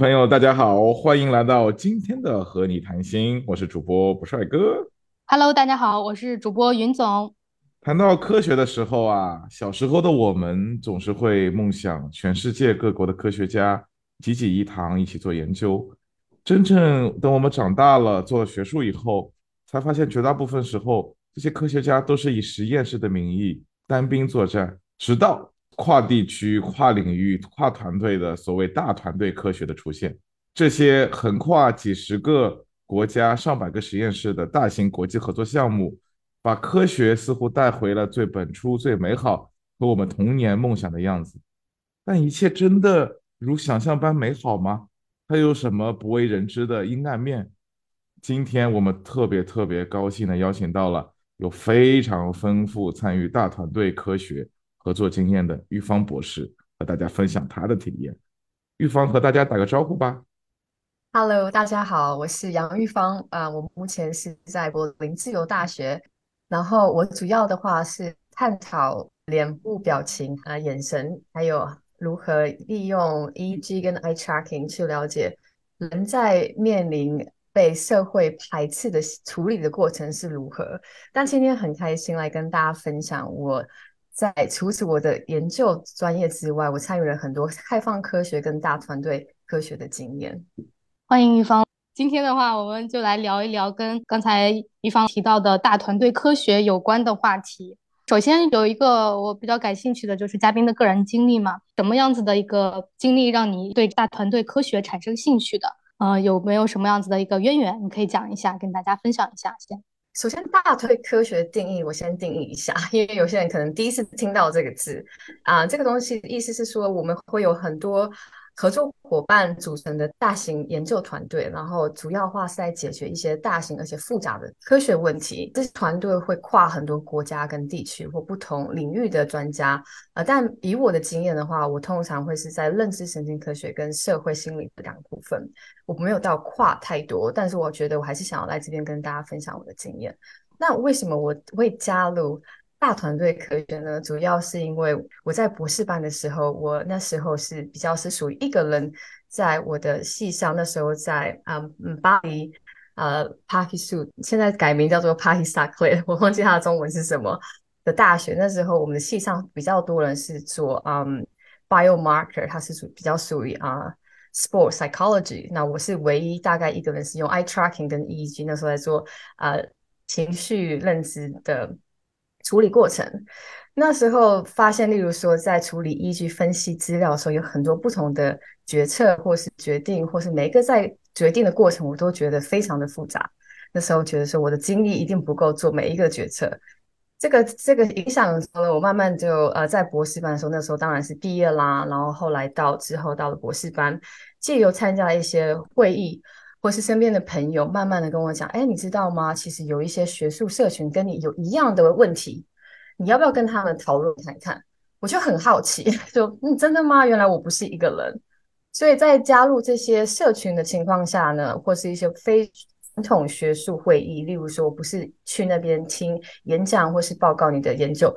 众朋友，大家好，欢迎来到今天的和你谈心，我是主播不帅哥。Hello，大家好，我是主播云总。谈到科学的时候啊，小时候的我们总是会梦想全世界各国的科学家济济一堂，一起做研究。真正等我们长大了，做了学术以后，才发现绝大部分时候，这些科学家都是以实验室的名义单兵作战，直到跨地区、跨领域、跨团队的所谓大团队科学的出现。这些横跨几十个国家、上百个实验室的大型国际合作项目。把科学似乎带回了最本初、最美好和我们童年梦想的样子，但一切真的如想象般美好吗？它有什么不为人知的阴暗面？今天我们特别特别高兴的邀请到了有非常丰富参与大团队科学合作经验的玉芳博士，和大家分享他的体验。玉芳和大家打个招呼吧。Hello，大家好，我是杨玉芳啊，我目前是在柏林自由大学。然后我主要的话是探讨脸部表情啊、眼神，还有如何利用 Eg 跟 eye tracking 去了解人在面临被社会排斥的处理的过程是如何。但今天很开心来跟大家分享，我在除此我的研究专业之外，我参与了很多开放科学跟大团队科学的经验。欢迎玉芳。今天的话，我们就来聊一聊跟刚才一方提到的大团队科学有关的话题。首先有一个我比较感兴趣的就是嘉宾的个人经历嘛，什么样子的一个经历让你对大团队科学产生兴趣的？呃，有没有什么样子的一个渊源？你可以讲一下，跟大家分享一下。先，首先大腿科学的定义，我先定义一下，因为有些人可能第一次听到这个字啊，这个东西意思是说我们会有很多。合作伙伴组成的大型研究团队，然后主要话是在解决一些大型而且复杂的科学问题。这些团队会跨很多国家跟地区或不同领域的专家。呃，但以我的经验的话，我通常会是在认知神经科学跟社会心理这两部分。我没有到跨太多，但是我觉得我还是想要来这边跟大家分享我的经验。那为什么我会加入？大团队科学呢，主要是因为我在博士班的时候，我那时候是比较是属于一个人，在我的系上，那时候在嗯嗯巴黎呃 Paris s 现在改名叫做 Paris Saclay，我忘记它的中文是什么的大学。那时候我们的系上比较多人是做嗯 biomarker，它是属比较属于啊 sport psychology。那我是唯一大概一个人是用 eye tracking 跟 EEG，那时候在做呃情绪认知的。处理过程，那时候发现，例如说，在处理依据分析资料的时候，有很多不同的决策，或是决定，或是每一个在决定的过程，我都觉得非常的复杂。那时候觉得说，我的精力一定不够做每一个决策。这个这个影响了我，慢慢就呃，在博士班的时候，那时候当然是毕业啦，然后后来到之后到了博士班，借由参加一些会议。或是身边的朋友，慢慢的跟我讲，哎，你知道吗？其实有一些学术社群跟你有一样的问题，你要不要跟他们讨论看看？我就很好奇，就嗯，真的吗？原来我不是一个人。所以在加入这些社群的情况下呢，或是一些非传统学术会议，例如说，不是去那边听演讲或是报告你的研究。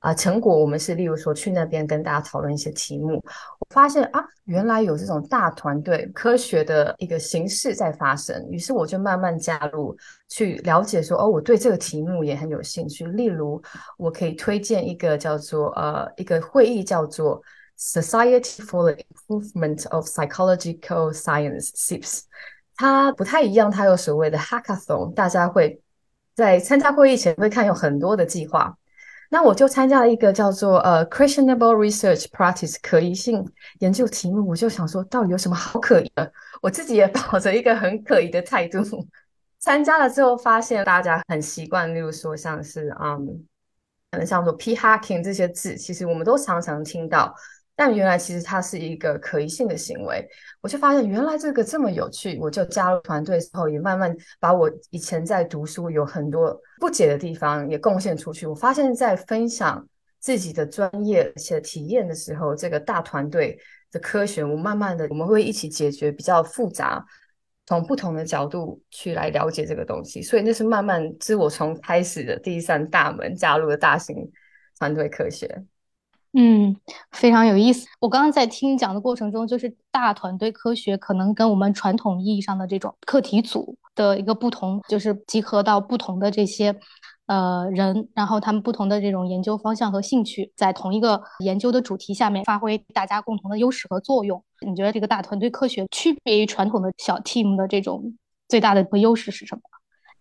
啊，成果我们是例如说去那边跟大家讨论一些题目，我发现啊，原来有这种大团队科学的一个形式在发生，于是我就慢慢加入去了解说，哦，我对这个题目也很有兴趣。例如，我可以推荐一个叫做呃一个会议叫做 Society for the Improvement of Psychological Science（SIPS），它不太一样，它有所谓的 Hackathon，大家会在参加会议前会看有很多的计划。那我就参加了一个叫做呃 questionable research practice 可疑性研究题目，我就想说到底有什么好可疑的？我自己也抱着一个很可疑的态度参加了之后，发现大家很习惯，例如说像是嗯，可能像说 p hacking 这些字，其实我们都常常听到。但原来其实它是一个可疑性的行为，我就发现原来这个这么有趣，我就加入团队之后，也慢慢把我以前在读书有很多不解的地方也贡献出去。我发现，在分享自己的专业且体验的时候，这个大团队的科学，我慢慢的我们会一起解决比较复杂，从不同的角度去来了解这个东西。所以那是慢慢是我从开始的第三大门加入了大型团队科学。嗯，非常有意思。我刚刚在听讲的过程中，就是大团队科学可能跟我们传统意义上的这种课题组的一个不同，就是集合到不同的这些呃人，然后他们不同的这种研究方向和兴趣，在同一个研究的主题下面发挥大家共同的优势和作用。你觉得这个大团队科学区别于传统的小 team 的这种最大的一个优势是什么？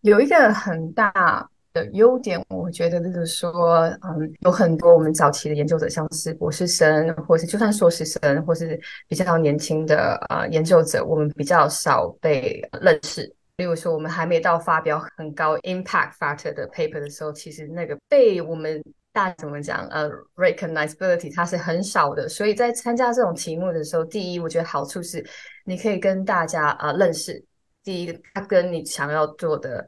有一个很大。优点，我觉得就是说，嗯，有很多我们早期的研究者，像是博士生，或是就算硕士生，或是比较年轻的啊研究者，我们比较少被认识。例如说，我们还没到发表很高 impact factor 的 paper 的时候，其实那个被我们大怎么讲，呃，recognizability 它是很少的。所以在参加这种题目的时候，第一，我觉得好处是你可以跟大家啊认识。第一，它跟你想要做的。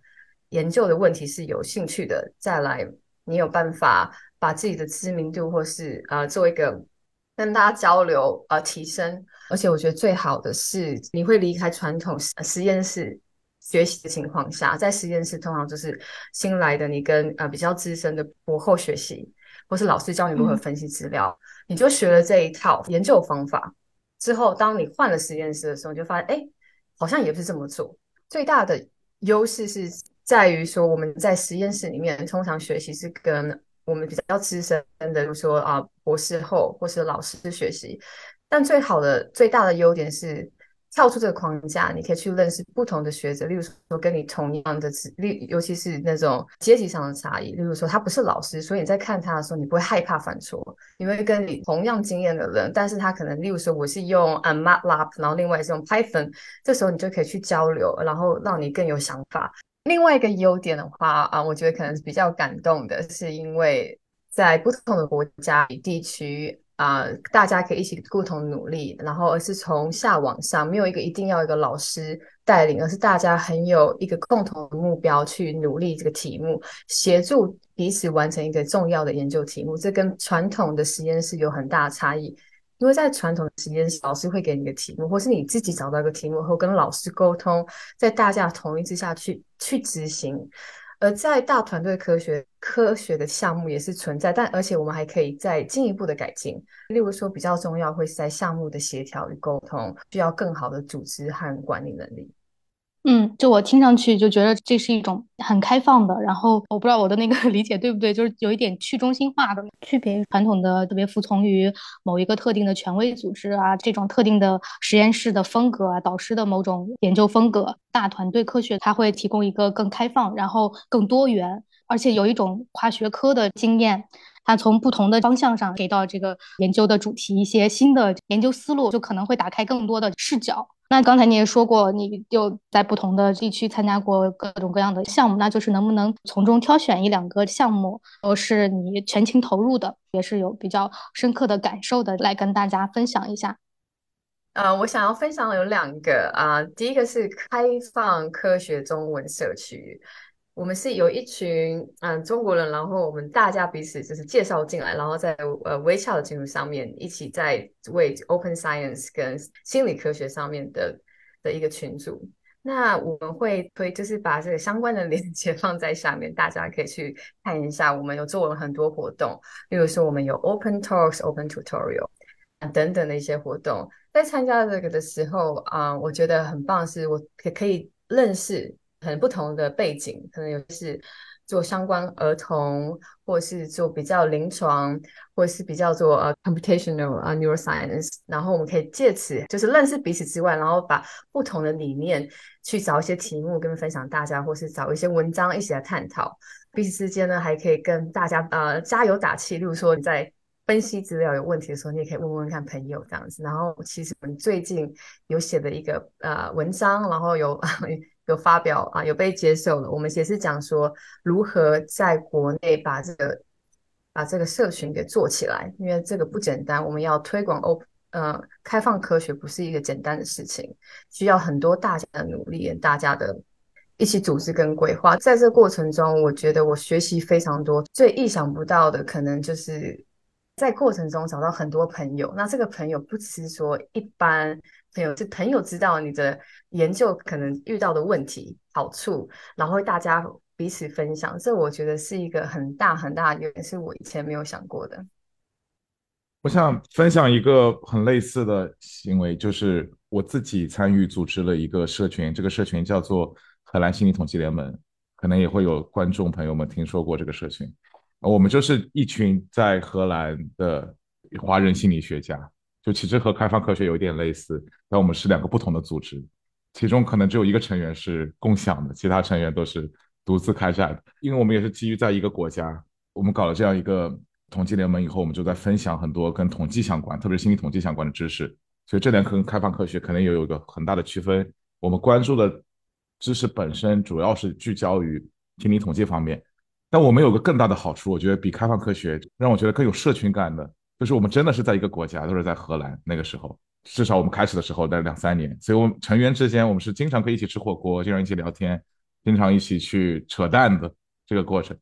研究的问题是有兴趣的，再来你有办法把自己的知名度或是呃做一个跟大家交流呃提升，而且我觉得最好的是你会离开传统实验室学习的情况下，在实验室通常就是新来的你跟呃比较资深的博后学习，或是老师教你如何分析资料，你就学了这一套研究方法。之后，当你换了实验室的时候，你就发现哎好像也不是这么做，最大的优势是。在于说，我们在实验室里面通常学习是跟我们比较资深的，比如说啊博士后或是老师学习。但最好的、最大的优点是跳出这个框架，你可以去认识不同的学者。例如说，跟你同样的资例，尤其是那种阶级上的差异。例如说，他不是老师，所以你在看他的时候，你不会害怕犯错，因为跟你同样经验的人，但是他可能，例如说，我是用 MATLAB，然后另外是用 Python，这时候你就可以去交流，然后让你更有想法。另外一个优点的话啊，我觉得可能是比较感动的，是因为在不同的国家地区啊，大家可以一起共同努力，然后而是从下往上，没有一个一定要一个老师带领，而是大家很有一个共同的目标去努力这个题目，协助彼此完成一个重要的研究题目。这跟传统的实验室有很大差异。因为在传统的实验室，老师会给你个题目，或是你自己找到一个题目后跟老师沟通，在大家同意之下去去执行。而在大团队科学科学的项目也是存在，但而且我们还可以再进一步的改进。例如说，比较重要会是在项目的协调与沟通，需要更好的组织和管理能力。嗯，就我听上去就觉得这是一种很开放的，然后我不知道我的那个 理解对不对，就是有一点去中心化的区别于传统的特别服从于某一个特定的权威组织啊，这种特定的实验室的风格啊，导师的某种研究风格。大团队科学它会提供一个更开放，然后更多元，而且有一种跨学科的经验，它从不同的方向上给到这个研究的主题一些新的研究思路，就可能会打开更多的视角。那刚才你也说过，你又在不同的地区参加过各种各样的项目，那就是能不能从中挑选一两个项目，都是你全情投入的，也是有比较深刻的感受的，来跟大家分享一下。呃，我想要分享有两个啊，第一个是开放科学中文社区。我们是有一群嗯中国人，然后我们大家彼此就是介绍进来，然后在呃微笑的进入上面一起在为 Open Science 跟心理科学上面的的一个群组。那我们会推就是把这个相关的链接 放在下面，大家可以去看一下。我们有做了很多活动，例如说我们有 Open Talks、Open Tutorial 等等的一些活动。在参加这个的时候啊，我觉得很棒，是我可可以认识。很不同的背景，可能有是做相关儿童，或是做比较临床，或是比较做呃 computational 啊 neuroscience。然后我们可以借此就是认识彼此之外，然后把不同的理念去找一些题目跟分享大家，或是找一些文章一起来探讨。彼此之间呢，还可以跟大家呃加油打气。例如说你在分析资料有问题的时候，你也可以问问看朋友这样子。然后其实我们最近有写的一个呃文章，然后有。有发表啊，有被接受了。我们也是讲说如何在国内把这个把这个社群给做起来，因为这个不简单。我们要推广 O 呃开放科学，不是一个简单的事情，需要很多大家的努力，大家的一起组织跟规划。在这过程中，我觉得我学习非常多。最意想不到的，可能就是在过程中找到很多朋友。那这个朋友不只是说一般。朋友是朋友知道你的研究可能遇到的问题好处，然后大家彼此分享，这我觉得是一个很大很大的，也是我以前没有想过的。我想分享一个很类似的行为，就是我自己参与组织了一个社群，这个社群叫做荷兰心理统计联盟，可能也会有观众朋友们听说过这个社群。我们就是一群在荷兰的华人心理学家，就其实和开放科学有一点类似，但我们是两个不同的组织，其中可能只有一个成员是共享的，其他成员都是独自开展的。因为我们也是基于在一个国家，我们搞了这样一个。统计联盟以后，我们就在分享很多跟统计相关，特别是心理统计相关的知识。所以这点跟开放科学可能也有一个很大的区分。我们关注的知识本身主要是聚焦于心理统计方面，但我们有个更大的好处，我觉得比开放科学让我觉得更有社群感的，就是我们真的是在一个国家，都是在荷兰。那个时候，至少我们开始的时候在两三年，所以我们成员之间我们是经常可以一起吃火锅，经常一起聊天，经常一起去扯淡的这个过程。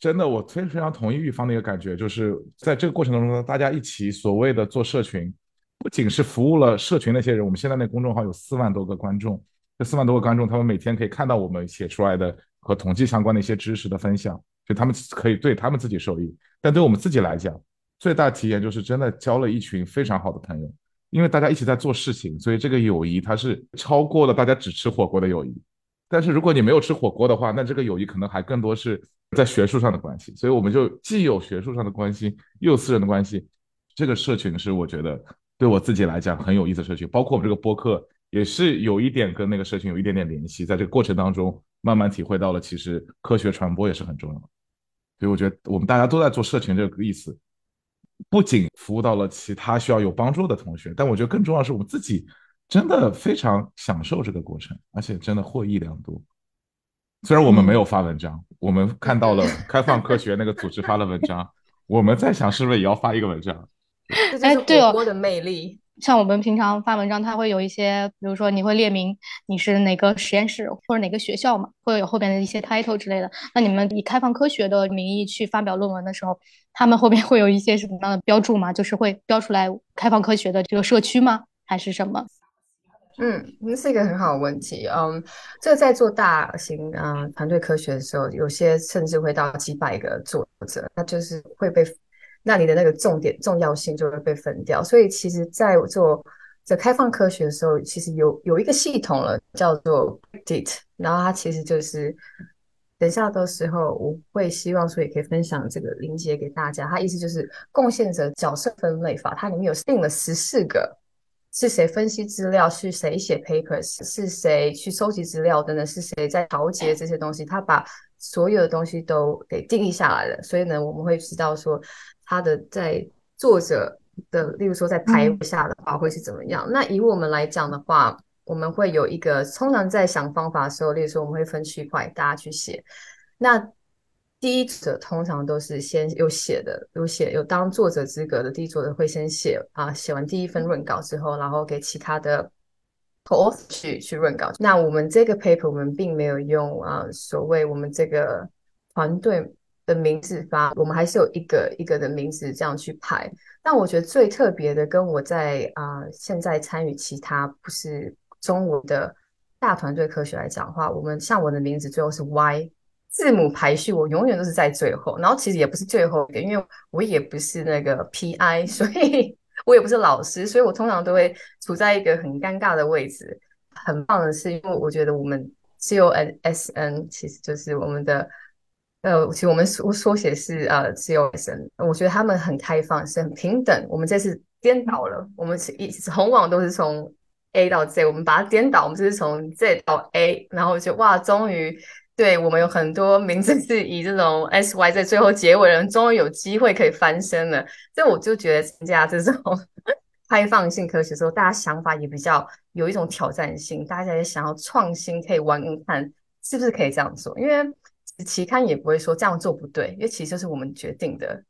真的，我非常非常同意玉芳的一个感觉，就是在这个过程当中呢，大家一起所谓的做社群，不仅是服务了社群那些人，我们现在那公众号有四万多个观众，这四万多个观众，他们每天可以看到我们写出来的和统计相关的一些知识的分享，就他们可以对他们自己受益，但对我们自己来讲，最大体验就是真的交了一群非常好的朋友，因为大家一起在做事情，所以这个友谊它是超过了大家只吃火锅的友谊。但是如果你没有吃火锅的话，那这个友谊可能还更多是在学术上的关系。所以我们就既有学术上的关系，又有私人的关系。这个社群是我觉得对我自己来讲很有意思的社群，包括我们这个播客也是有一点跟那个社群有一点点联系。在这个过程当中，慢慢体会到了其实科学传播也是很重要的。所以我觉得我们大家都在做社群这个意思，不仅服务到了其他需要有帮助的同学，但我觉得更重要是我们自己。真的非常享受这个过程，而且真的获益良多。虽然我们没有发文章，我们看到了开放科学那个组织发了文章，我们在想是不是也要发一个文章？哎，对哦，的魅力。像我们平常发文章，它会有一些，比如说你会列明你是哪个实验室或者哪个学校嘛，会有后边的一些 title 之类的。那你们以开放科学的名义去发表论文的时候，他们后边会有一些什么样的标注吗？就是会标出来开放科学的这个社区吗？还是什么？嗯，那是一个很好的问题。嗯，这个在做大型啊团队科学的时候，有些甚至会到几百个作者，那就是会被那你的那个重点重要性就会被分掉。所以其实，在做这开放科学的时候，其实有有一个系统了，叫做 DIT，然后它其实就是等下的时候我会希望说也可以分享这个连接给大家。它意思就是贡献者角色分类法，它里面有定了十四个。是谁分析资料？是谁写 papers？是谁去收集资料等等？是谁在调节这些东西？他把所有的东西都给定义下来了。所以呢，我们会知道说他的在作者的，例如说在排下的话会是怎么样。那以我们来讲的话，我们会有一个通常在想方法的时候，例如说我们会分区块，大家去写。那第一者通常都是先有写的，有写有当作者资格的第一作者会先写啊，写完第一份润稿之后，然后给其他的 author 去去润稿。那我们这个 paper 我们并没有用啊，所谓我们这个团队的名字发，我们还是有一个一个的名字这样去排。但我觉得最特别的，跟我在啊现在参与其他不是中文的大团队科学来讲的话，我们像我的名字最后是 Y。字母排序我永远都是在最后，然后其实也不是最后一个，因为我也不是那个 PI，所以 我也不是老师，所以我通常都会处在一个很尴尬的位置。很棒的是，因为我觉得我们 CONS N 其实就是我们的，呃，其实我们缩缩写是呃 COSN，我觉得他们很开放，是很平等。我们这次颠倒了，我们是一从往都是从 A 到 Z，我们把它颠倒，我们就是从 Z 到 A，然后就哇，终于。对我们有很多名字是以这种 S Y 在最后结尾的人，终于有机会可以翻身了。所以我就觉得参加这种 开放性科学的时候，大家想法也比较有一种挑战性，大家也想要创新，可以玩看是不是可以这样做。因为期刊也不会说这样做不对，因为其实就是我们决定的。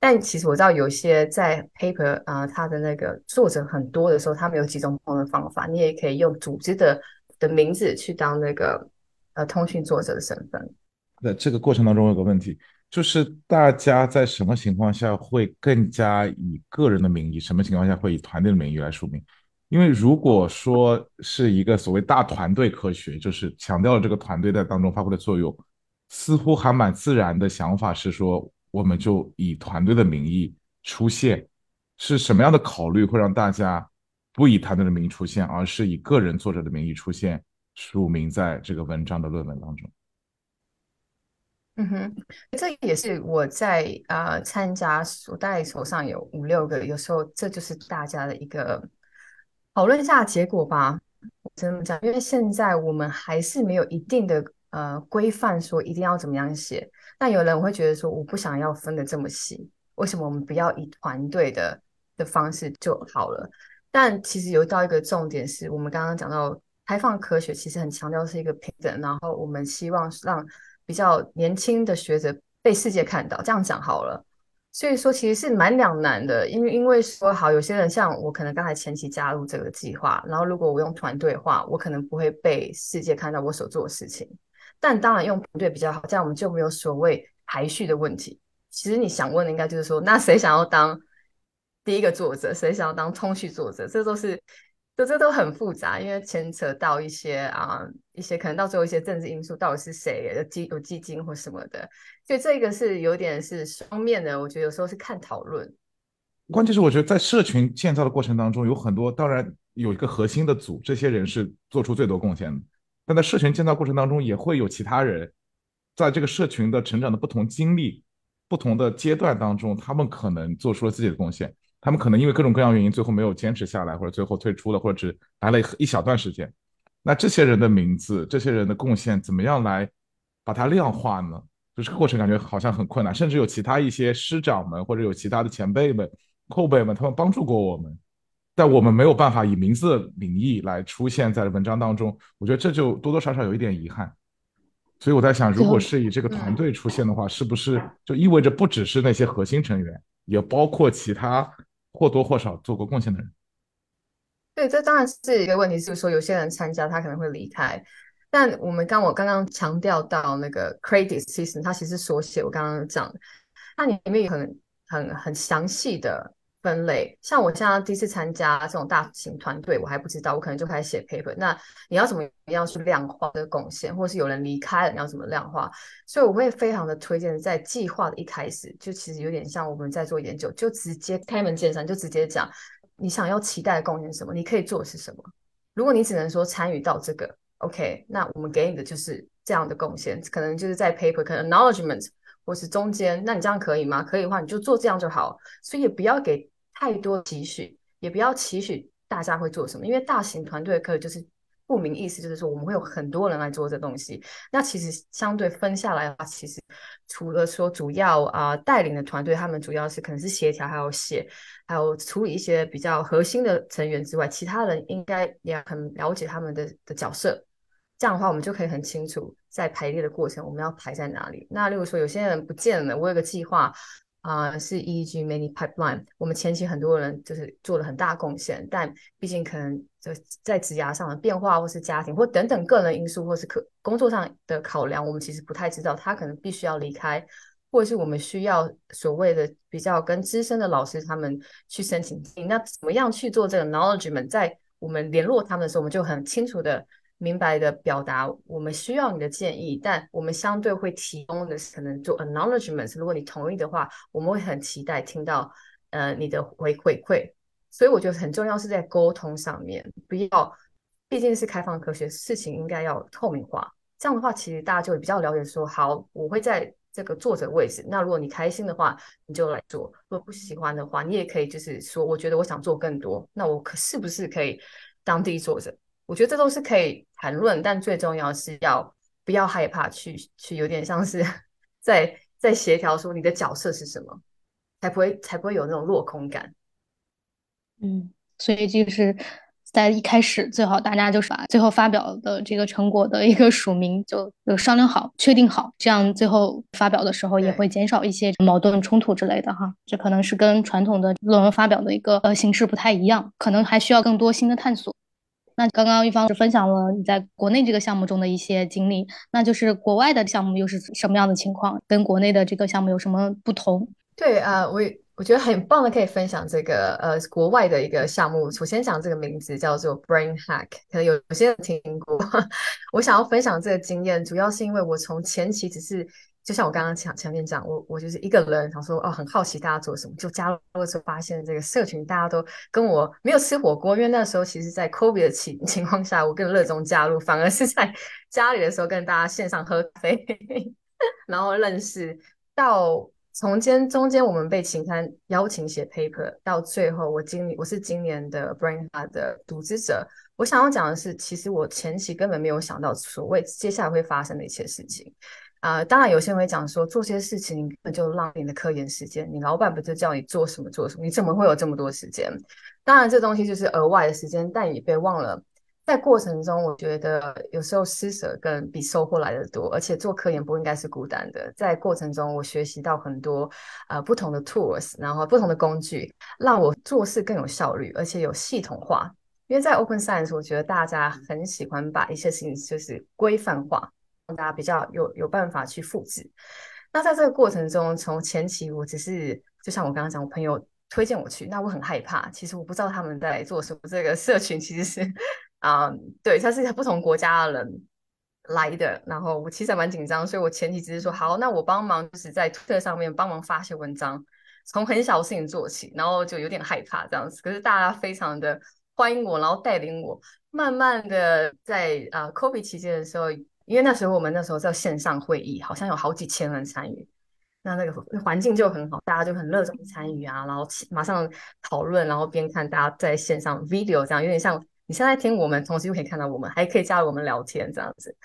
但其实我知道有些在 paper 啊，它的那个作者很多的时候，他们有几种不同的方法，你也可以用组织的的名字去当那个。呃，通讯作者的身份，在这个过程当中有个问题，就是大家在什么情况下会更加以个人的名义，什么情况下会以团队的名义来署名？因为如果说是一个所谓大团队科学，就是强调了这个团队在当中发挥的作用，似乎还蛮自然的想法是说，我们就以团队的名义出现，是什么样的考虑会让大家不以团队的名义出现，而是以个人作者的名义出现，署名在这个文章的论文当中？嗯哼，这也是我在啊参加，我大概手上有五六个，有时候这就是大家的一个讨论下结果吧。我这么讲，因为现在我们还是没有一定的呃规范，说一定要怎么样写。那有人会觉得说，我不想要分的这么细，为什么我们不要以团队的的方式就好了？但其实有到一个重点是，我们刚刚讲到开放科学，其实很强调是一个平等，然后我们希望让比较年轻的学者被世界看到，这样讲好了。所以说其实是蛮两难的，因为因为说好，有些人像我，可能刚才前期加入这个计划，然后如果我用团队的话，我可能不会被世界看到我所做的事情。但当然用团队比较好，这样我们就没有所谓排序的问题。其实你想问的应该就是说，那谁想要当第一个作者，谁想要当通序作者，这都是。这这都很复杂，因为牵扯到一些啊，一些可能到最后一些政治因素，到底是谁有基有基金或什么的，所以这个是有点是双面的。我觉得有时候是看讨论。关键是我觉得在社群建造的过程当中，有很多当然有一个核心的组，这些人是做出最多贡献的。但在社群建造过程当中，也会有其他人，在这个社群的成长的不同经历、不同的阶段当中，他们可能做出了自己的贡献。他们可能因为各种各样原因，最后没有坚持下来，或者最后退出了，或者只来了一小段时间。那这些人的名字，这些人的贡献，怎么样来把它量化呢？就这个过程感觉好像很困难，甚至有其他一些师长们，或者有其他的前辈们、后辈们，他们帮助过我们，但我们没有办法以名字的名义来出现在文章当中。我觉得这就多多少少有一点遗憾。所以我在想，如果是以这个团队出现的话，是不是就意味着不只是那些核心成员，也包括其他？或多或少做过贡献的人，对，这当然是一个问题。就是说有些人参加，他可能会离开。但我们刚我刚刚强调到那个 credit system，它其实缩写，我刚刚讲，它里面有很很很详细的。分类，像我现在第一次参加这种大型团队，我还不知道，我可能就开始写 paper。那你要怎么样去量化这个贡献，或是有人离开了，你要怎么量化？所以我会非常的推荐，在计划的一开始，就其实有点像我们在做研究，就直接开门见山，就直接讲你想要期待的贡献什么，你可以做的是什么。如果你只能说参与到这个，OK，那我们给你的就是这样的贡献，可能就是在 paper，可能 acknowledgement。或是中间，那你这样可以吗？可以的话，你就做这样就好。所以也不要给太多期许，也不要期许大家会做什么，因为大型团队可以就是不明意思，就是说我们会有很多人来做这东西。那其实相对分下来的话，其实除了说主要啊带领的团队，他们主要是可能是协调，还有写，还有处理一些比较核心的成员之外，其他人应该也很了解他们的的角色。这样的话，我们就可以很清楚在排列的过程，我们要排在哪里。那例如说，有些人不见了，我有个计划啊，是 EEG Many Pipeline。我们前期很多人就是做了很大贡献，但毕竟可能就在职涯上的变化，或是家庭或等等个人因素，或是可工作上的考量，我们其实不太知道他可能必须要离开，或者是我们需要所谓的比较跟资深的老师他们去申请。那怎么样去做这个 knowledge 们在我们联络他们的时候，我们就很清楚的。明白的表达，我们需要你的建议，但我们相对会提供的是可能做 acknowledgements。如果你同意的话，我们会很期待听到呃你的回回馈。所以我觉得很重要是在沟通上面，不要，毕竟是开放科学，事情应该要透明化。这样的话，其实大家就会比较了解说，好，我会在这个作者位置。那如果你开心的话，你就来做；如果不喜欢的话，你也可以就是说，我觉得我想做更多，那我可是不是可以当第一作者？我觉得这都是可以谈论，但最重要是要不要害怕去去，有点像是 在在协调说你的角色是什么，才不会才不会有那种落空感。嗯，所以就是在一开始最好大家就是把最后发表的这个成果的一个署名就就商量好、确定好，这样最后发表的时候也会减少一些矛盾冲突之类的哈。这可能是跟传统的论文发表的一个呃形式不太一样，可能还需要更多新的探索。那刚刚玉芳是分享了你在国内这个项目中的一些经历，那就是国外的项目又是什么样的情况？跟国内的这个项目有什么不同？对啊，我我觉得很棒的，可以分享这个呃国外的一个项目。首先讲这个名字叫做 Brain Hack，可能有有些人听过。我想要分享这个经验，主要是因为我从前期只是就像我刚刚前前面讲，我我就是一个人，想说哦，很好奇大家做什么，就加入的时候发现这个社群大家都跟我没有吃火锅，因为那时候其实，在 COVID 的情 情况下，我更热衷加入，反而是在 家里的时候跟大家线上喝咖啡，然后认识到从间中间我们被请参邀请写 paper，到最后我今我是今年的 Brain h a r 的组织者，我想要讲的是，其实我前期根本没有想到所谓接下来会发生的一切事情。啊，当然有些人会讲说，做些事情根本就浪费你的科研时间。你老板不就叫你做什么做什么？你怎么会有这么多时间？当然，这东西就是额外的时间，但也别忘了，在过程中，我觉得有时候施舍更比收获来的多。而且做科研不应该是孤单的，在过程中我学习到很多呃不同的 tools，然后不同的工具，让我做事更有效率，而且有系统化。因为在 Open Science，我觉得大家很喜欢把一些事情就是规范化。让大家比较有有办法去复制。那在这个过程中，从前期我只是就像我刚刚讲，我朋友推荐我去，那我很害怕。其实我不知道他们在做什么。这个社群其实是啊，对，他是不同国家的人来的。然后我其实还蛮紧张，所以我前期只是说好，那我帮忙就是在推特上面帮忙发些文章，从很小的事情做起，然后就有点害怕这样子。可是大家非常的欢迎我，然后带领我，慢慢的在啊 COVID 期间的时候。因为那时候我们那时候在线上会议，好像有好几千人参与，那那个环境就很好，大家就很热衷参与啊，然后马上讨论，然后边看大家在线上 video 这样，有点像你现在听我们，同时又可以看到我们，还可以加入我们聊天这样子。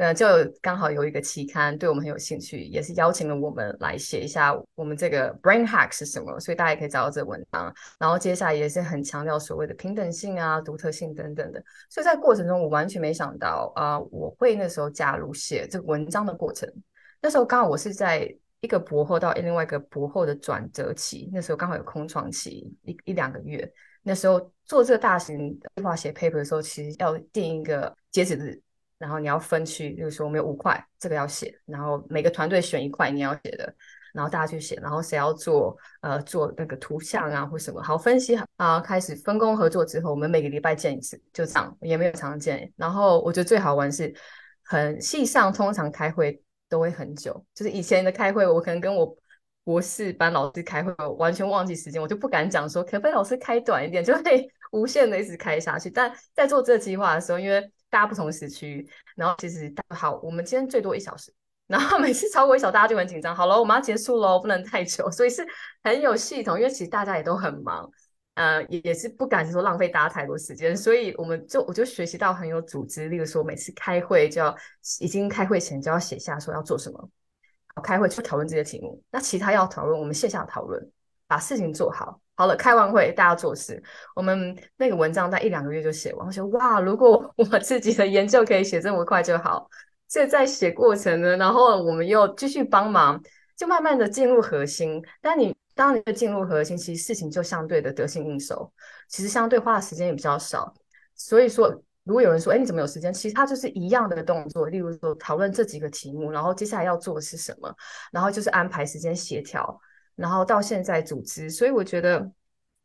呃，就刚好有一个期刊对我们很有兴趣，也是邀请了我们来写一下我们这个 brain hack 是什么，所以大家也可以找到这个文章。然后接下来也是很强调所谓的平等性啊、独特性等等的。所以在过程中，我完全没想到啊，我会那时候加入写这个文章的过程。那时候刚好我是在一个博后到另外一个博后的转折期，那时候刚好有空窗期一一两个月。那时候做这个大型计划写 paper 的时候，其实要定一个截止日。然后你要分区，就是说我们有五块，这个要写，然后每个团队选一块你要写的，然后大家去写，然后谁要做呃做那个图像啊或什么，好分析啊，开始分工合作之后，我们每个礼拜见一次，就这样，也没有常见。然后我觉得最好玩是，很系上通常开会都会很久，就是以前的开会，我可能跟我博士班老师开会，完全忘记时间，我就不敢讲说可不可以老师开短一点，就会无限的一直开下去。但在做这计划的时候，因为大家不同时区，然后其实好，我们今天最多一小时，然后每次超过一小时，大家就很紧张。好了，我们要结束喽，不能太久，所以是很有系统。因为其实大家也都很忙，呃，也也是不敢说浪费大家太多时间，所以我们就我就学习到很有组织。例如说，每次开会就要已经开会前就要写下说要做什么，好，开会去讨论这些题目。那其他要讨论，我们线下讨论，把事情做好。好了，开完会大家做事。我们那个文章在一两个月就写完。我说哇，如果我自己的研究可以写这么快就好。这在写过程呢，然后我们又继续帮忙，就慢慢的进入核心。但你当你进入核心，其实事情就相对的得心应手。其实相对花的时间也比较少。所以说，如果有人说，哎，你怎么有时间？其实它就是一样的动作。例如说，讨论这几个题目，然后接下来要做的是什么，然后就是安排时间协调。然后到现在组织，所以我觉得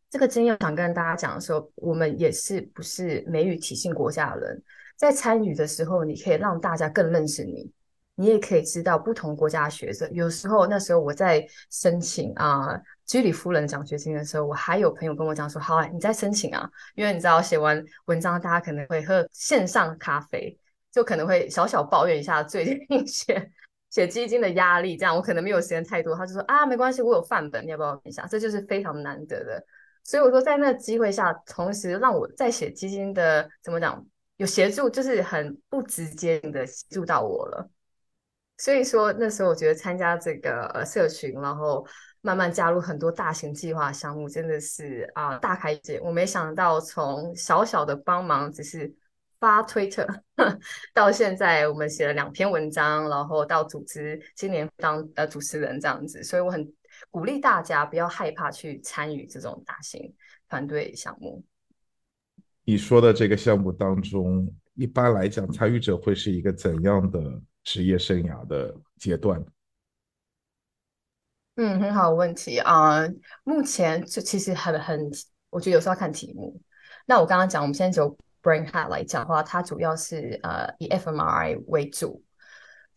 这个经验想跟大家讲的时候，我们也是不是美语体系国家的人，在参与的时候，你可以让大家更认识你，你也可以知道不同国家的学生。有时候那时候我在申请啊居里夫人奖学金的时候，我还有朋友跟我讲说：“好啊，你在申请啊，因为你知道写完文章，大家可能会喝线上咖啡，就可能会小小抱怨一下最近一些。”写基金的压力，这样我可能没有时间太多。他就说啊，没关系，我有范本，你要不要看一下？这就是非常难得的。所以我说，在那个机会下，同时让我在写基金的怎么讲，有协助，就是很不直接的协助到我了。所以说那时候我觉得参加这个呃社群，然后慢慢加入很多大型计划项目，真的是啊大开眼界我没想到从小小的帮忙，只是。发推特 到现在，我们写了两篇文章，然后到组织今年当呃主持人这样子，所以我很鼓励大家不要害怕去参与这种大型团队项目。你说的这个项目当中，一般来讲，参与者会是一个怎样的职业生涯的阶段？嗯，很好问题啊。目前就其实很很，我觉得有时候要看题目。那我刚刚讲，我们现在就。Brain Hack 来讲的话，它主要是呃以 fMRI 为主，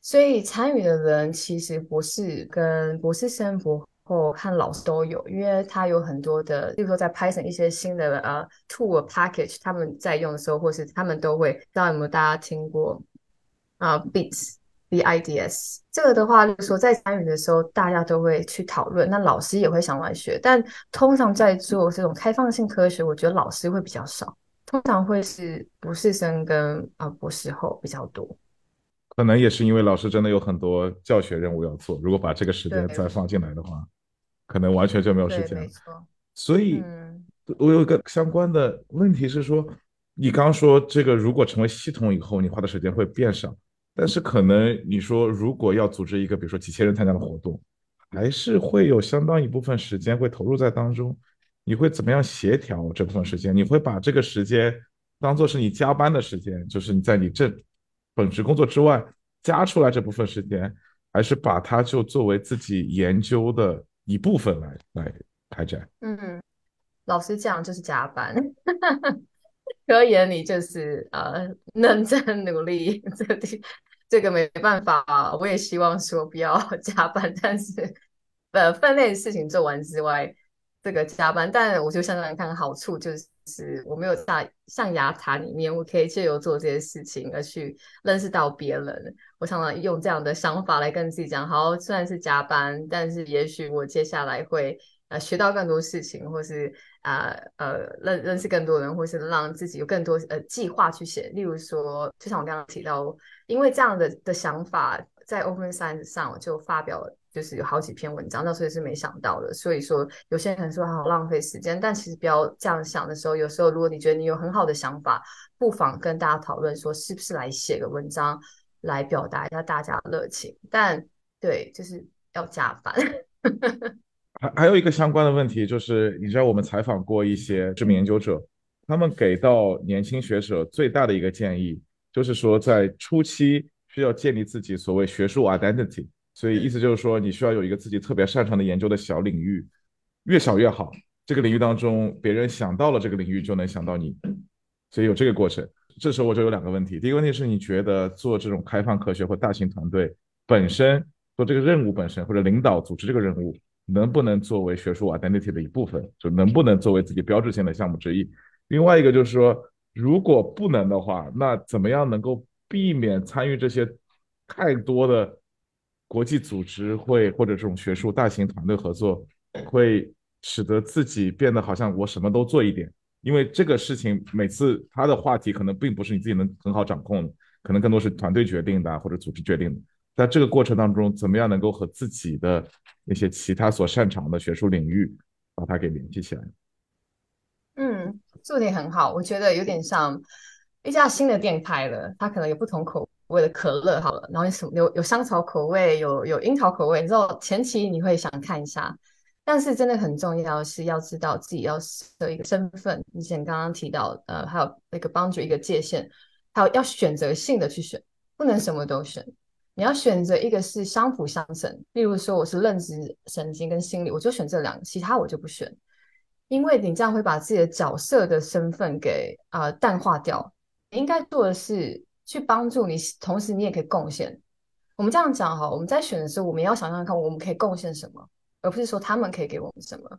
所以参与的人其实博士跟博士生、博后和老师都有，因为他有很多的，例如说在 Python 一些新的呃 tool package，他们在用的时候，或是他们都会，不知道有没有大家听过啊，Bits B I D S 这个的话，就是说在参与的时候，大家都会去讨论，那老师也会想来学，但通常在做这种开放性科学，我觉得老师会比较少，通常会是博士生跟啊博士后比较多。可能也是因为老师真的有很多教学任务要做，如果把这个时间再放进来的话，可能完全就没有时，间了没。错。所以，嗯我有一个相关的问题是说，你刚说这个如果成为系统以后，你花的时间会变少，但是可能你说如果要组织一个比如说几千人参加的活动，还是会有相当一部分时间会投入在当中。你会怎么样协调这部分时间？你会把这个时间当做是你加班的时间，就是你在你正本职工作之外加出来这部分时间，还是把它就作为自己研究的一部分来来开展？嗯，老实讲就是加班，科研里就是呃认真努力，这个这个没办法，我也希望说不要 加班，但是呃分内的事情做完之外，这个加班，但我就想想看好处就是我没有在象牙塔里面，我可以借由做这些事情而去认识到别人。我常常用这样的想法来跟自己讲，好，虽然是加班，但是也许我接下来会呃学到更多事情，或是啊呃认认识更多人，或是让自己有更多呃计划去写。例如说，就像我刚刚提到，因为这样的的想法在 Open Science 上我就发表了。就是有好几篇文章，那所以是没想到的。所以说，有些人可能说好浪费时间，但其实不要这样想的时候，有时候如果你觉得你有很好的想法，不妨跟大家讨论说，是不是来写个文章来表达一下大家的热情。但对，就是要加班。还还有一个相关的问题就是，你知道我们采访过一些知名研究者，他们给到年轻学者最大的一个建议，就是说在初期需要建立自己所谓学术 identity。所以意思就是说，你需要有一个自己特别擅长的研究的小领域，越小越好。这个领域当中，别人想到了这个领域就能想到你，所以有这个过程。这时候我就有两个问题：第一个问题是你觉得做这种开放科学或大型团队本身做这个任务本身，或者领导组织这个任务，能不能作为学术 identity 的一部分，就能不能作为自己标志性的项目之一？另外一个就是说，如果不能的话，那怎么样能够避免参与这些太多的？国际组织会或者这种学术大型团队合作，会使得自己变得好像我什么都做一点，因为这个事情每次他的话题可能并不是你自己能很好掌控的，可能更多是团队决定的或者组织决定的。在这个过程当中，怎么样能够和自己的那些其他所擅长的学术领域把它给联系起来？嗯，做点很好，我觉得有点像一家新的店开了，它可能有不同口。味的可乐好了，然后什么有有香草口味，有有樱桃口味。你知道前期你会想看一下，但是真的很重要是要知道自己要设一个身份。以前刚刚提到，呃，还有那个帮助一个界限，还有要选择性的去选，不能什么都选。你要选择一个是相辅相成。例如说，我是认知神经跟心理，我就选这两个，其他我就不选，因为你这样会把自己的角色的身份给啊淡化掉。你应该做的是。去帮助你，同时你也可以贡献。我们这样讲哈，我们在选的时候，我们要想想看，我们可以贡献什么，而不是说他们可以给我们什么。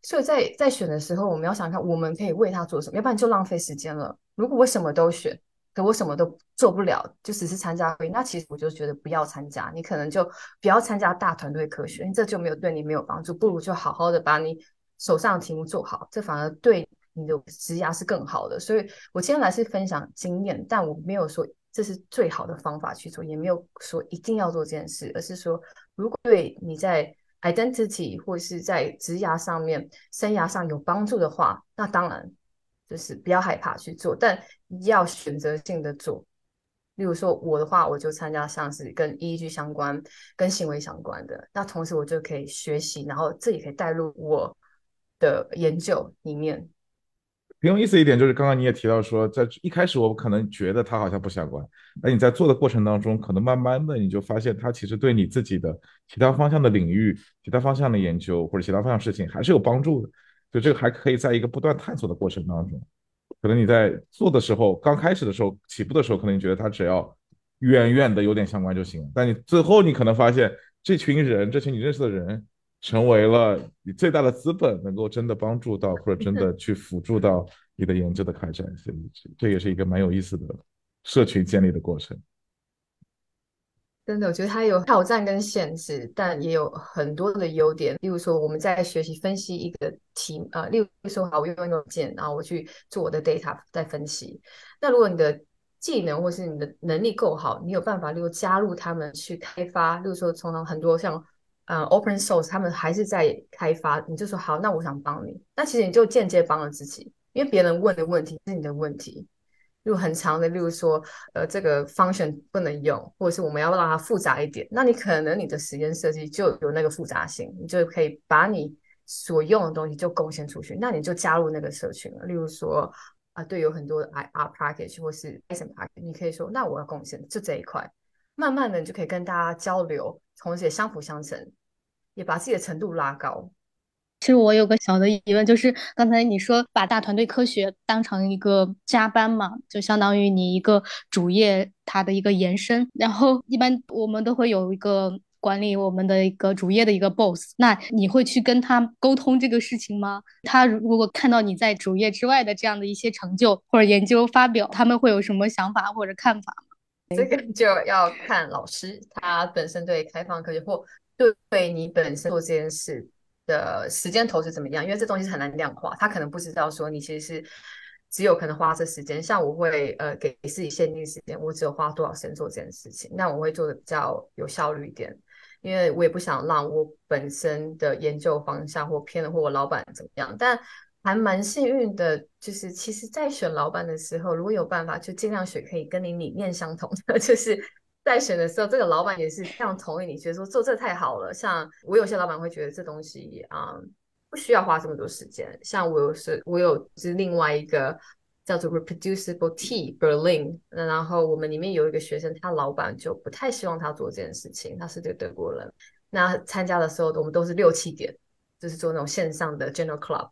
所以在在选的时候，我们要想看，我们可以为他做什么，要不然就浪费时间了。如果我什么都选，可我什么都做不了，就只是参加会，那其实我就觉得不要参加。你可能就不要参加大团队科学，这就没有对你没有帮助。不如就好好的把你手上的题目做好，这反而对。你的职涯是更好的，所以我今天来是分享经验，但我没有说这是最好的方法去做，也没有说一定要做这件事，而是说如果对你在 identity 或是在职涯上面、生涯上有帮助的话，那当然就是不要害怕去做，但要选择性的做。例如说我的话，我就参加像是跟 EEG 相关、跟行为相关的，那同时我就可以学习，然后这也可以带入我的研究里面。挺有意思一点就是，刚刚你也提到说，在一开始我可能觉得它好像不相关，那你在做的过程当中，可能慢慢的你就发现它其实对你自己的其他方向的领域、其他方向的研究或者其他方向事情还是有帮助的。就这个还可以在一个不断探索的过程当中，可能你在做的时候，刚开始的时候起步的时候，可能你觉得它只要远远的有点相关就行了。但你最后你可能发现，这群人，这群你认识的人，成为了你最大的资本，能够真的帮助到或者真的 去辅助到你的研究的开展。所以这也是一个蛮有意思的社群建立的过程。真的，我觉得它有挑战跟限制，但也有很多的优点。例如说，我们在学习分析一个题，呃，例如说，好，我用一个键，然后我去做我的 data 在分析。那如果你的技能或是你的能力够好，你有办法，例如加入他们去开发。例如说，从很多像呃 open source，他们还是在开发，你就说好，那我想帮你。那其实你就间接帮了自己，因为别人问的问题是你的问题。如很长的，例如说，呃，这个 function 不能用，或者是我们要让它复杂一点，那你可能你的实验设计就有那个复杂性，你就可以把你所用的东西就贡献出去，那你就加入那个社群了。例如说，啊，对，有很多的 IR package 或是 S M package，你可以说，那我要贡献就这一块，慢慢的你就可以跟大家交流，同时也相辅相成，也把自己的程度拉高。其实我有个小的疑问，就是刚才你说把大团队科学当成一个加班嘛，就相当于你一个主业它的一个延伸。然后一般我们都会有一个管理我们的一个主业的一个 boss，那你会去跟他沟通这个事情吗？他如果看到你在主业之外的这样的一些成就或者研究发表，他们会有什么想法或者看法吗？这个就要看老师他本身对开放科学或对你本身做这件事。的时间投资怎么样？因为这东西是很难量化，他可能不知道说你其实是只有可能花这时间。像我会呃给自己限定时间，我只有花多少时间做这件事情，那我会做的比较有效率一点，因为我也不想让我本身的研究方向或偏了，或我老板怎么样。但还蛮幸运的，就是其实在选老板的时候，如果有办法，就尽量选可以跟你理念相同的，就是。在选的时候，这个老板也是非常同意你，觉得说做这太好了。像我有些老板会觉得这东西啊不需要花这么多时间。像我有是，我有是另外一个叫做 Reproducible Tea Berlin，然后我们里面有一个学生，他老板就不太希望他做这件事情。他是个德国人，那参加的时候我们都是六七点，就是做那种线上的 General Club。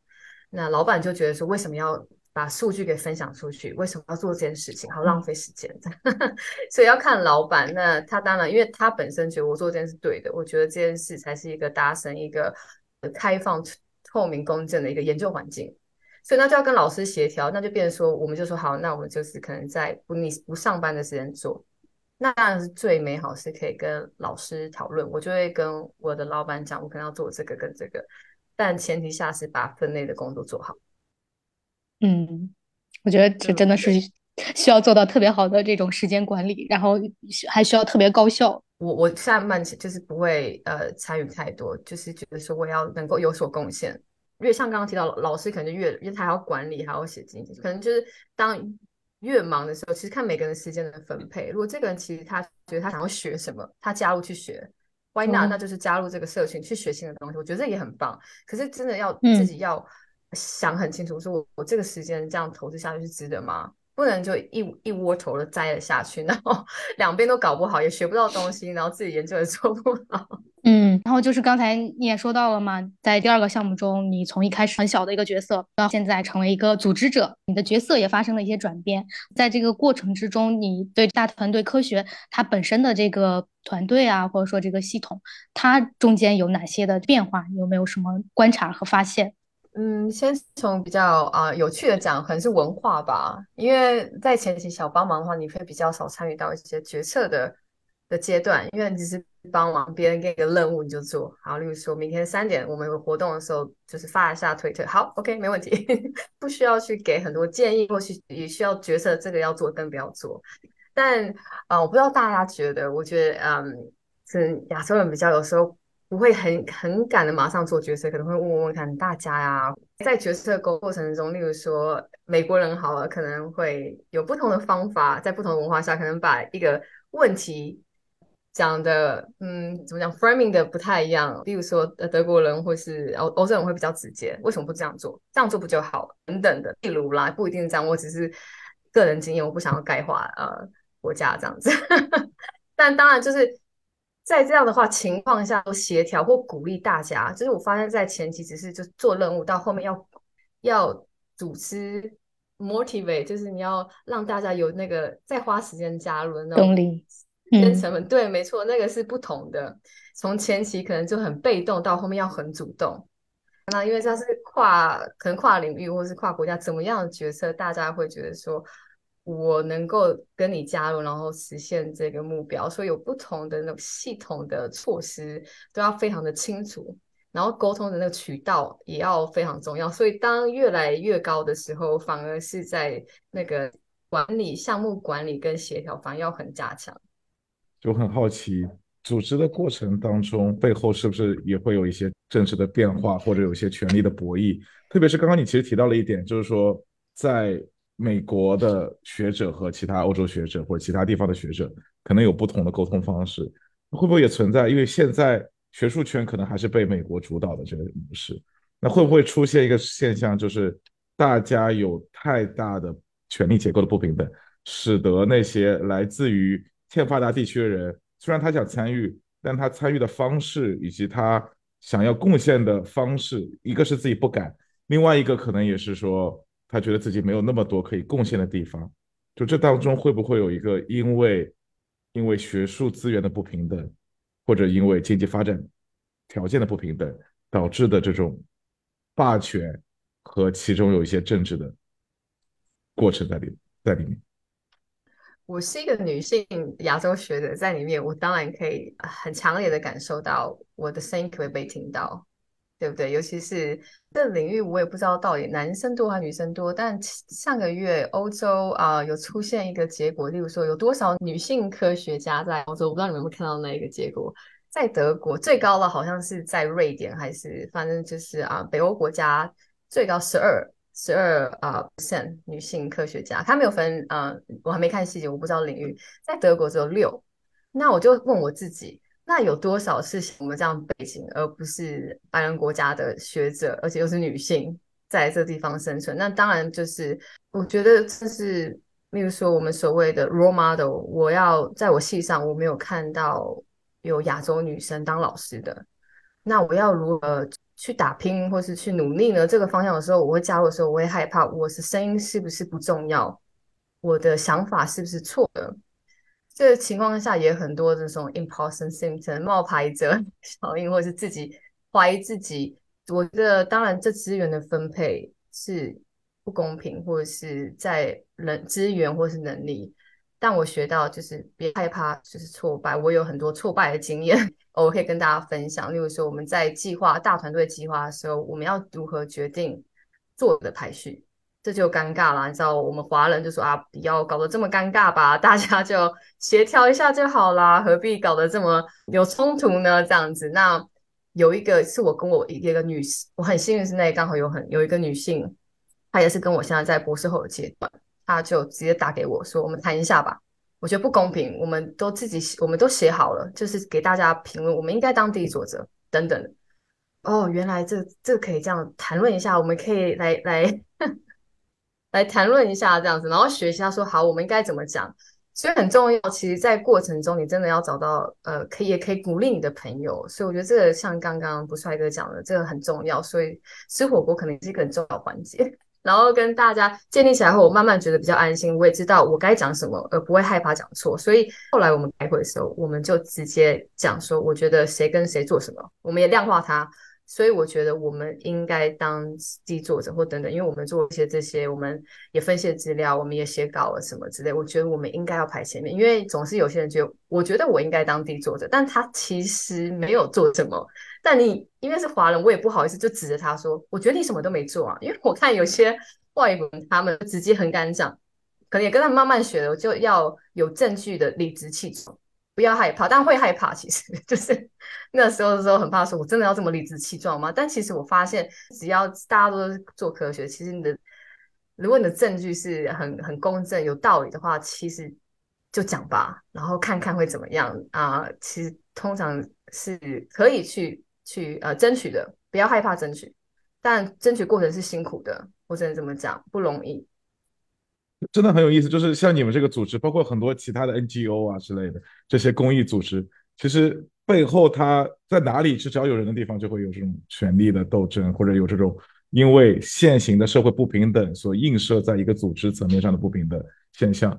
那老板就觉得说，为什么要？把数据给分享出去，为什么要做这件事情？好浪费时间，所以要看老板。那他当然，因为他本身觉得我做这件事对的，我觉得这件事才是一个达成一个开放、透明、公正的一个研究环境。所以那就要跟老师协调，那就变成说，我们就说好，那我们就是可能在不你不上班的时间做，那当然是最美好，是可以跟老师讨论。我就会跟我的老板讲，我可能要做这个跟这个，但前提下是把分内的工作做好。嗯，我觉得这真的是 需要做到特别好的这种时间管理，然后还需要特别高效。我我下慢就是不会呃参与太多，就是觉得说我要能够有所贡献。越像刚刚提到老师可能就越因为他还要管理，还要写经济，可能就是当越忙的时候，其实看每个人时间的分配。如果这个人其实他觉得他想要学什么，他加入去学，Why not？那就是加入这个社群去学新的东西，我觉得这也很棒。可是真的要自己要。想很清楚，说我我这个时间这样投资下去是值得吗？不能就一一窝头的栽了下去，然后两边都搞不好，也学不到东西，然后自己研究也做不好。嗯，然后就是刚才你也说到了嘛，在第二个项目中，你从一开始很小的一个角色，到现在成为一个组织者，你的角色也发生了一些转变。在这个过程之中，你对大团队科学它本身的这个团队啊，或者说这个系统，它中间有哪些的变化？有没有什么观察和发现？嗯，先从比较啊有趣的讲，可能是文化吧。因为在前期小帮忙的话，你会比较少参与到一些决策的的阶段，因为你只是帮忙，别人给你个任务你就做。好，例如说明天三点我们有活动的时候，就是发一下推特，好，OK，没问题，不需要去给很多建议，或许也需要决策这个要做跟不要做。但啊，我不知道大家觉得，我觉得嗯，是亚洲人比较有时候。不会很很赶的马上做决策，可能会问问看大家呀，在决策过过程中，例如说美国人好了，可能会有不同的方法，在不同的文化下，可能把一个问题讲的，嗯，怎么讲，framing 的不太一样。例如说，呃，德国人或是欧欧洲人会比较直接，为什么不这样做？这样做不就好了？等等的，例如啦，不一定这样，我只是个人经验，我不想要概括呃国家这样子。但当然就是。在这样的话情况下，都协调或鼓励大家。就是我发现，在前期只是就做任务，到后面要要组织 motivate，就是你要让大家有那个再花时间加入的那动力，跟成本。对，没错，那个是不同的。从前期可能就很被动，到后面要很主动。那因为它是跨，可能跨领域或是跨国家，怎么样的角色，大家会觉得说，我能够跟你加入，然后实现这个目标，所以有不同的那种系统的措施都要非常的清楚。然后沟通的那个渠道也要非常重要，所以当越来越高的时候，反而是在那个管理项目管理跟协调反而要很加强。就很好奇，组织的过程当中背后是不是也会有一些政治的变化，或者有一些权力的博弈？特别是刚刚你其实提到了一点，就是说在美国的学者和其他欧洲学者或者其他地方的学者可能有不同的沟通方式，会不会也存在？因为现在。学术圈可能还是被美国主导的这个模式，那会不会出现一个现象，就是大家有太大的权力结构的不平等，使得那些来自于欠发达地区的人，虽然他想参与，但他参与的方式以及他想要贡献的方式，一个是自己不敢，另外一个可能也是说他觉得自己没有那么多可以贡献的地方，就这当中会不会有一个因为因为学术资源的不平等？或者因为经济发展条件的不平等导致的这种霸权和其中有一些政治的过程在里在里面。我是一个女性亚洲学者，在里面我当然可以很强烈的感受到我的声音可可以被听到，对不对？尤其是这领域，我也不知道到底男生多还是女生多。但上个月欧洲啊有出现一个结果，例如说有多少女性科学家在欧洲？我不知道你们有没有看到那一个结果，在德国最高的好像是在瑞典，还是反正就是啊北欧国家最高十二十二啊 percent 女性科学家，他没有分啊，我还没看细节，我不知道领域。在德国只有六，那我就问我自己。那有多少是我们这样背景，而不是白人国家的学者，而且又是女性，在这地方生存？那当然就是，我觉得这是，例如说我们所谓的 role model。我要在我系上，我没有看到有亚洲女生当老师的，那我要如何去打拼，或是去努力呢？这个方向的时候，我会加入的时候，我会害怕，我是声音是不是不重要？我的想法是不是错的？这个情况下也很多这种 imposter symptom 冒牌者 效应，或者是自己怀疑自己。我觉得当然这资源的分配是不公平，或者是在人资源或是能力。但我学到就是别害怕，就是挫败。我有很多挫败的经验，我可以跟大家分享。例如说我们在计划大团队计划的时候，我们要如何决定做的排序？这就尴尬了，你知道，我们华人就说啊，不要搞得这么尴尬吧，大家就协调一下就好啦，何必搞得这么有冲突呢？这样子，那有一个是我跟我一个女士，我很幸运是那刚好有很有一个女性，她也是跟我现在在博士后的阶段，她就直接打给我说，我们谈一下吧，我觉得不公平，我们都自己我们都写好了，就是给大家评论，我们应该当第一作者等等。哦，原来这这可以这样谈论一下，我们可以来来。来谈论一下这样子，然后学习他说好，我们应该怎么讲，所以很重要。其实，在过程中，你真的要找到呃，可以也可以鼓励你的朋友。所以，我觉得这个像刚刚不帅哥讲的，这个很重要。所以，吃火锅可能是一个很重要环节。然后跟大家建立起来后，我慢慢觉得比较安心，我也知道我该讲什么，而不会害怕讲错。所以后来我们开会的时候，我们就直接讲说，我觉得谁跟谁做什么，我们也量化它。所以我觉得我们应该当第一作者或等等，因为我们做一些这些，我们也分析资料，我们也写稿了什么之类。我觉得我们应该要排前面，因为总是有些人就我觉得我应该当第一作者，但他其实没有做什么。但你因为是华人，我也不好意思就指着他说，我觉得你什么都没做啊。因为我看有些外国人，他们直接很敢讲，可能也跟他们慢慢学的，就要有证据的理直气壮。不要害怕，但会害怕。其实 就是那时候的时候很怕，说我真的要这么理直气壮吗？但其实我发现，只要大家都是做科学，其实你的如果你的证据是很很公正、有道理的话，其实就讲吧，然后看看会怎么样啊。其实通常是可以去去呃争取的，不要害怕争取，但争取过程是辛苦的，我只能这么讲，不容易。真的很有意思，就是像你们这个组织，包括很多其他的 NGO 啊之类的这些公益组织，其实背后它在哪里，只要有人的地方，就会有这种权力的斗争，或者有这种因为现行的社会不平等所映射在一个组织层面上的不平等现象。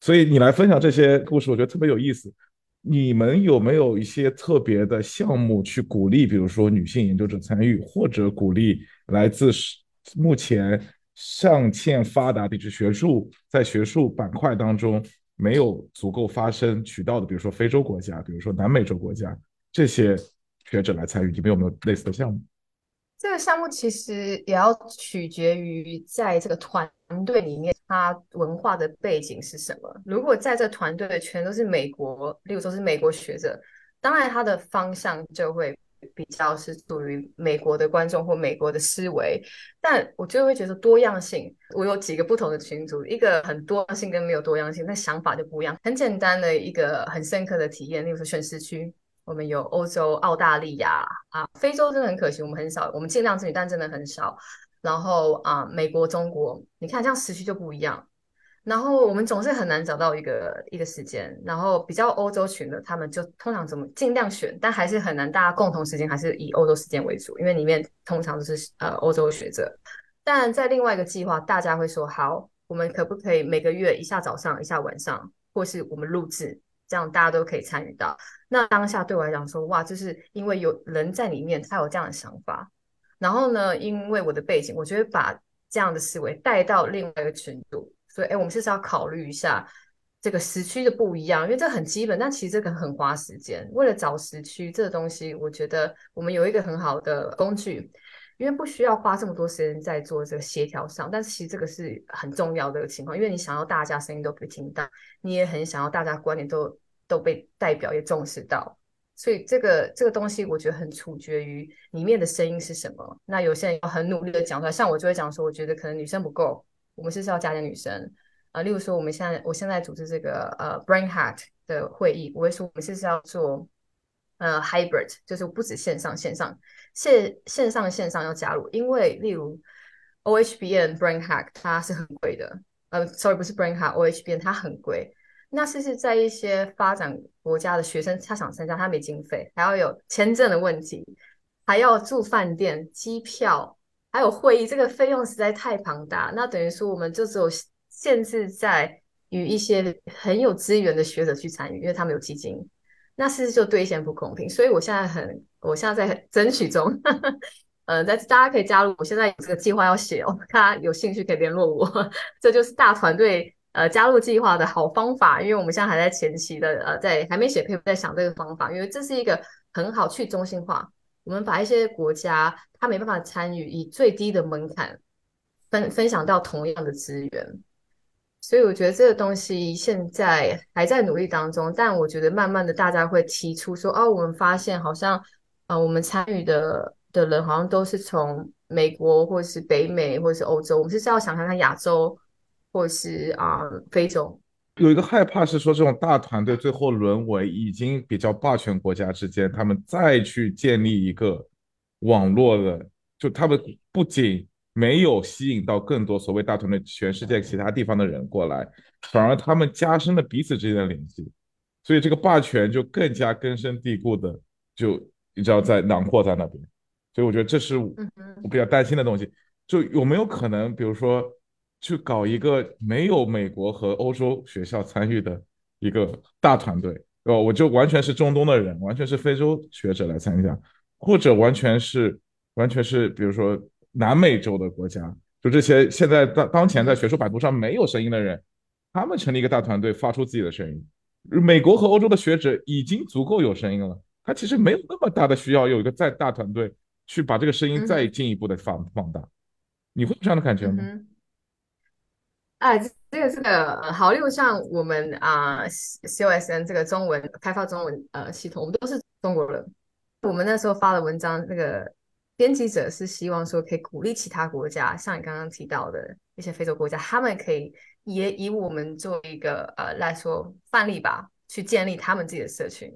所以你来分享这些故事，我觉得特别有意思。你们有没有一些特别的项目去鼓励，比如说女性研究者参与，或者鼓励来自目前尚欠发达地区学术在学术板块当中没有足够发声渠道的，比如说非洲国家，比如说南美洲国家这些学者来参与？你们有没有类似的项目？这个项目其实也要取决于在这个团队里面，他文化的背景是什么。如果在这团队全都是美国，例如说是美国学者，当然他的方向就会比较是属于美国的观众或美国的思维。但我就会觉得多样性，我有几个不同的群组，一个很多样性跟没有多样性，那想法就不一样。很简单的一个很深刻的体验，例如说选时区。我们有欧洲、澳大利亚啊，非洲真的很可惜，我们很少，我们尽量争取，但真的很少。然后啊，美国、中国，你看这样时区就不一样。然后我们总是很难找到一个一个时间。然后比较欧洲群的，他们就通常怎么尽量选，但还是很难，大家共同时间还是以欧洲时间为主，因为里面通常都是呃欧洲学者。但在另外一个计划，大家会说好，我们可不可以每个月一下早上，一下晚上，或是我们录制？这样大家都可以参与到。那当下对我来讲说，哇，就是因为有人在里面，他有这样的想法。然后呢，因为我的背景，我觉得把这样的思维带到另外一个群组，所以，哎，我们是不是要考虑一下这个时区的不一样？因为这很基本，但其实这个很花时间。为了找时区这个东西，我觉得我们有一个很好的工具，因为不需要花这么多时间在做这个协调上。但是其实这个是很重要的一个情况，因为你想要大家声音都被听到，你也很想要大家观点都。都被代表也重视到，所以这个这个东西我觉得很处决于里面的声音是什么。那有些人要很努力的讲出来，像我就会讲说，我觉得可能女生不够，我们是是要加点女生啊。例如说，我们现在我现在组织这个呃 Brain Hack 的会议，我会说我们是是要做呃 Hybrid，就是不止线上线上线线上线上要加入，因为例如 OHBN Brain Hack 它是很贵的，呃，sorry 不是 Brain Hack，OHBN 它很贵。那是是在一些发展国家的学生，他想参加，他没经费，还要有签证的问题，还要住饭店、机票，还有会议，这个费用实在太庞大。那等于说，我们就只有限制在与一些很有资源的学者去参与，因为他们有基金。那是就对一些人不公平。所以我现在很，我现在在争取中。呃，但是大家可以加入，我现在有这个计划要写哦，大家有兴趣可以联络我。这就是大团队。呃，加入计划的好方法，因为我们现在还在前期的，呃，在还没写可以，在想这个方法，因为这是一个很好去中心化。我们把一些国家他没办法参与，以最低的门槛分分享到同样的资源。所以我觉得这个东西现在还在努力当中，但我觉得慢慢的大家会提出说，哦，我们发现好像，呃，我们参与的的人好像都是从美国或是北美或是欧洲，我们是要想看看亚洲。或是啊，非洲有一个害怕是说，这种大团队最后沦为已经比较霸权国家之间，他们再去建立一个网络的，就他们不仅没有吸引到更多所谓大团队全世界其他地方的人过来，反而他们加深了彼此之间的联系，所以这个霸权就更加根深蒂固的，就你知道在囊括在那边，所以我觉得这是我比较担心的东西，就有没有可能，比如说。去搞一个没有美国和欧洲学校参与的一个大团队，哦，我就完全是中东的人，完全是非洲学者来参加，或者完全是完全是比如说南美洲的国家，就这些现在当当前在学术版图上没有声音的人，他们成立一个大团队，发出自己的声音。美国和欧洲的学者已经足够有声音了，他其实没有那么大的需要有一个再大团队去把这个声音再进一步的放放大。你会有这样的感觉吗？哎，这个这个好，例如像我们啊，COSN 这个中文开发中文呃系统，我们都是中国人。我们那时候发的文章，那个编辑者是希望说可以鼓励其他国家，像你刚刚提到的一些非洲国家，他们可以也以我们作为一个呃来说范例吧，去建立他们自己的社群。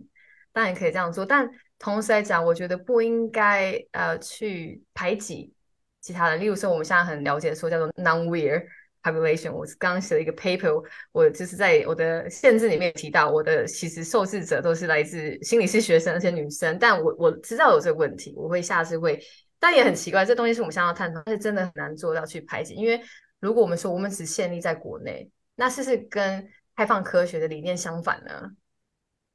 当然可以这样做，但同时来讲，我觉得不应该呃去排挤其他人。例如说，我们现在很了解说叫做 non-wear。population，我刚刚写了一个 paper，我就是在我的限制里面提到，我的其实受试者都是来自心理系学生，而且女生。但我我知道有这个问题，我会下次会但也很奇怪，这东西是我们想要探讨，但是真的很难做到去排解。因为如果我们说我们只限立在国内，那是不是跟开放科学的理念相反呢？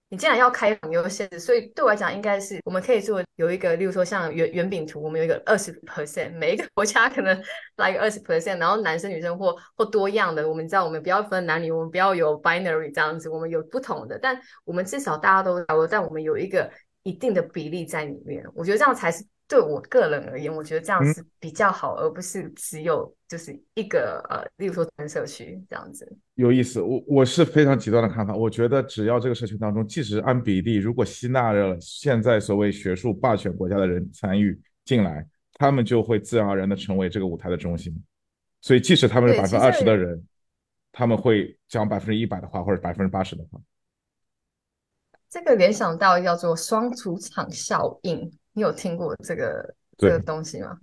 你既然要开放，有限制，所以对我来讲，应该是我们可以做有一个，例如说像圆圆饼图，我们有一个二十 percent，每一个国家可能来个二十 percent，然后男生女生或或多样的，我们知道我们不要分男女，我们不要有 binary 这样子，我们有不同的，但我们至少大家都来但我们有一个一定的比例在里面，我觉得这样才是。对我个人而言，我觉得这样是比较好，而不是只有就是一个呃，例如说单社区这样子。有意思，我我是非常极端的看法。我觉得只要这个社区当中，即使按比例，如果吸纳了现在所谓学术霸权国家的人参与进来，他们就会自然而然的成为这个舞台的中心。所以，即使他们是百分之二十的人，他们会讲百分之一百的话，或者百分之八十的话。这个联想到叫做双主场效应。你有听过这个这个东西吗？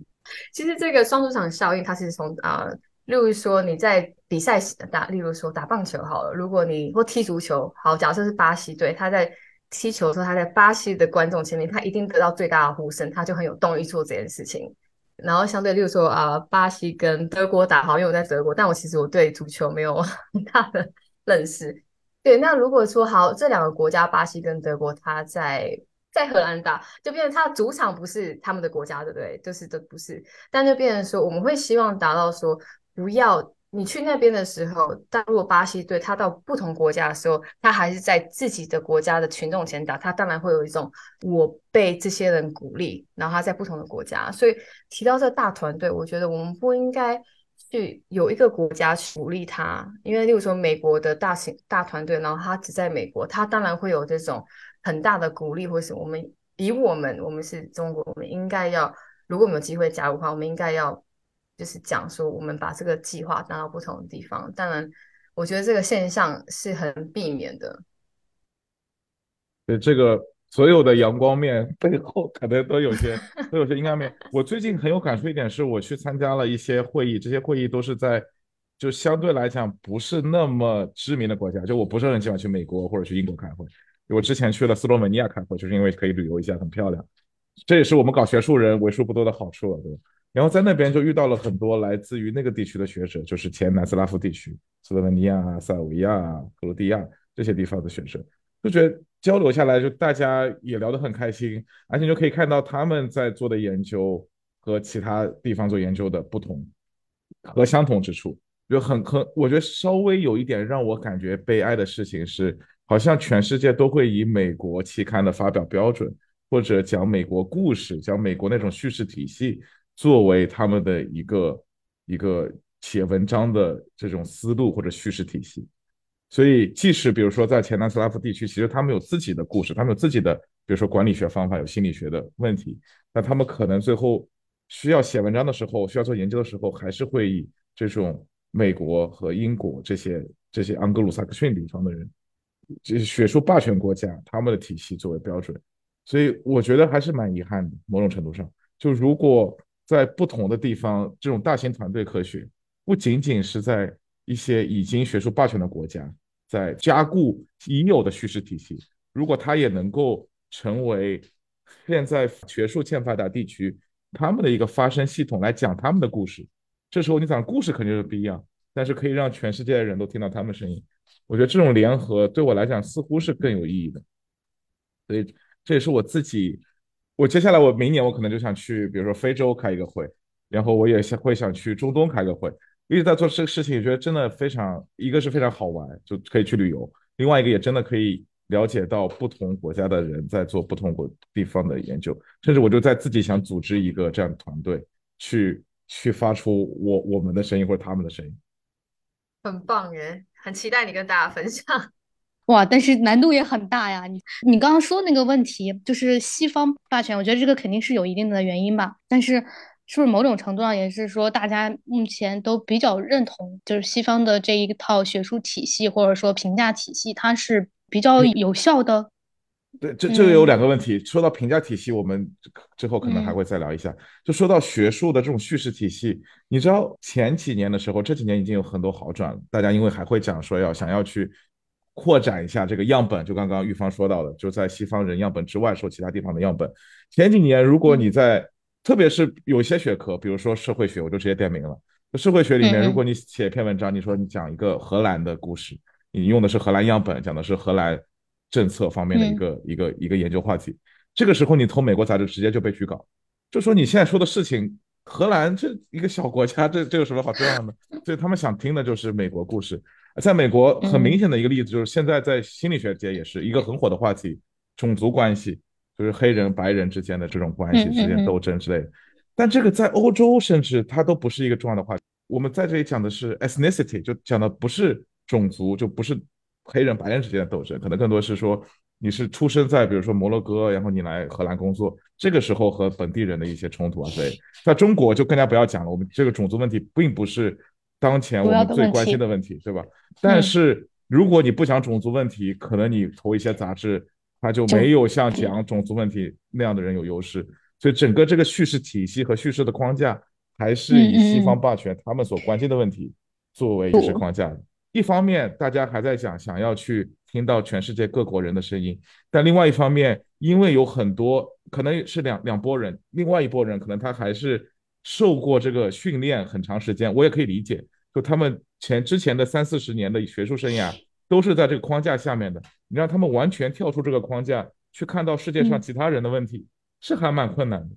其实这个双主场效应，它是从啊，例如说你在比赛打，例如说打棒球好了，如果你或踢足球，好，假设是巴西队，他在踢球的时候，他在巴西的观众前面，他一定得到最大的呼声，他就很有动力做这件事情。然后相对，例如说啊，巴西跟德国打好，因为我在德国，但我其实我对足球没有 很大的认识。对，那如果说好，这两个国家，巴西跟德国，他在。在荷兰打，就变成他主场不是他们的国家，对不对？就是都不是，但就变成说，我们会希望达到说，不要你去那边的时候，但如果巴西队他到不同国家的时候，他还是在自己的国家的群众前打，他当然会有一种我被这些人鼓励，然后他在不同的国家，所以提到这大团队，我觉得我们不应该去有一个国家鼓励他，因为例如说美国的大型大团队，然后他只在美国，他当然会有这种。很大的鼓励，或是我们以我们，我们是中国，我们应该要，如果我们有机会加入的话，我们应该要就是讲说，我们把这个计划带到不同的地方。当然，我觉得这个现象是很避免的。对这个所有的阳光面 背后，可能都有些都有些阴暗面。我最近很有感触一点是，我去参加了一些会议，这些会议都是在就相对来讲不是那么知名的国家，就我不是很喜欢去美国或者去英国开会。我之前去了斯洛文尼亚开会，就是因为可以旅游一下，很漂亮。这也是我们搞学术人为数不多的好处了，对吧？然后在那边就遇到了很多来自于那个地区的学者，就是前南斯拉夫地区，斯洛文尼亚、塞尔维亚、克罗地亚这些地方的学生，就觉得交流下来，就大家也聊得很开心，而且就可以看到他们在做的研究和其他地方做研究的不同和相同之处。就很很，我觉得稍微有一点让我感觉悲哀的事情是。好像全世界都会以美国期刊的发表标准，或者讲美国故事、讲美国那种叙事体系，作为他们的一个一个写文章的这种思路或者叙事体系。所以，即使比如说在前南斯拉夫地区，其实他们有自己的故事，他们有自己的，比如说管理学方法，有心理学的问题，那他们可能最后需要写文章的时候，需要做研究的时候，还是会以这种美国和英国这些这些盎格鲁撒克逊地方的人。就学术霸权国家他们的体系作为标准，所以我觉得还是蛮遗憾的。某种程度上，就如果在不同的地方，这种大型团队科学不仅仅是在一些已经学术霸权的国家在加固已有的叙事体系，如果它也能够成为现在学术欠发达地区他们的一个发声系统来讲他们的故事，这时候你讲故事肯定是不一样，但是可以让全世界的人都听到他们声音。我觉得这种联合对我来讲似乎是更有意义的，所以这也是我自己。我接下来我明年我可能就想去，比如说非洲开一个会，然后我也想会想去中东开个会。一直在做这个事情，觉得真的非常，一个是非常好玩，就可以去旅游；另外一个也真的可以了解到不同国家的人在做不同国地方的研究，甚至我就在自己想组织一个这样的团队，去去发出我我们的声音或者他们的声音。很棒耶！很期待你跟大家分享。哇，但是难度也很大呀。你你刚刚说那个问题，就是西方霸权，我觉得这个肯定是有一定的原因吧。但是是不是某种程度上也是说，大家目前都比较认同，就是西方的这一套学术体系或者说评价体系，它是比较有效的？对，这这个有两个问题。说到评价体系，我们之后可能还会再聊一下。就说到学术的这种叙事体系，你知道前几年的时候，这几年已经有很多好转了。大家因为还会讲说要想要去扩展一下这个样本，就刚刚玉芳说到的，就在西方人样本之外，说其他地方的样本。前几年，如果你在特别是有些学科，比如说社会学，我就直接点名了。社会学里面，如果你写一篇文章，你说你讲一个荷兰的故事，你用的是荷兰样本，讲的是荷兰政策方面的一个一个一个研究话题，这个时候你投美国杂志直接就被拒稿，就说你现在说的事情，荷兰这一个小国家，这这有什么好这样的？所以他们想听的就是美国故事。在美国，很明显的一个例子就是现在在心理学界也是一个很火的话题，种族关系，就是黑人白人之间的这种关系之间斗争之类的。但这个在欧洲甚至它都不是一个重要的话题。我们在这里讲的是 ethnicity，就讲的不是种族，就不是黑人白人之间的斗争，可能更多是说你是出生在比如说摩洛哥，然后你来荷兰工作，这个时候和本地人的一些冲突啊之类。在中国就更加不要讲了，我们这个种族问题并不是。当前我们最关心的问题，对吧？但是如果你不讲种族问题，可能你投一些杂志，它就没有像讲种族问题那样的人有优势。所以整个这个叙事体系和叙事的框架，还是以西方霸权他们所关心的问题作为叙事框架的。一方面，大家还在想想要去听到全世界各国人的声音，但另外一方面，因为有很多可能是两两拨人，另外一拨人可能他还是。受过这个训练很长时间，我也可以理解。就他们前之前的三四十年的学术生涯，都是在这个框架下面的。你让他们完全跳出这个框架，去看到世界上其他人的问题，是还蛮困难的。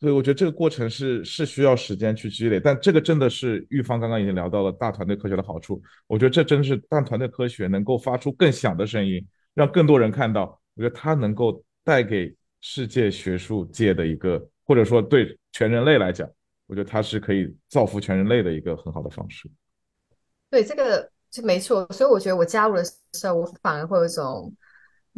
所以我觉得这个过程是是需要时间去积累。但这个真的是玉芳刚刚已经聊到了大团队科学的好处。我觉得这真是大团队科学能够发出更响的声音，让更多人看到。我觉得它能够带给世界学术界的一个。或者说，对全人类来讲，我觉得它是可以造福全人类的一个很好的方式。对，这个就没错。所以我觉得我加入的时候，我反而会有一种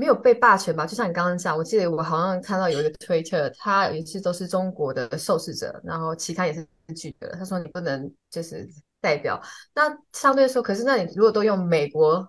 没有被霸权吧。就像你刚刚讲，我记得我好像看到有一个 Twitter，他也是都是中国的受试者，然后其他也是拒绝了。他说你不能就是代表。那相对说，可是那你如果都用美国，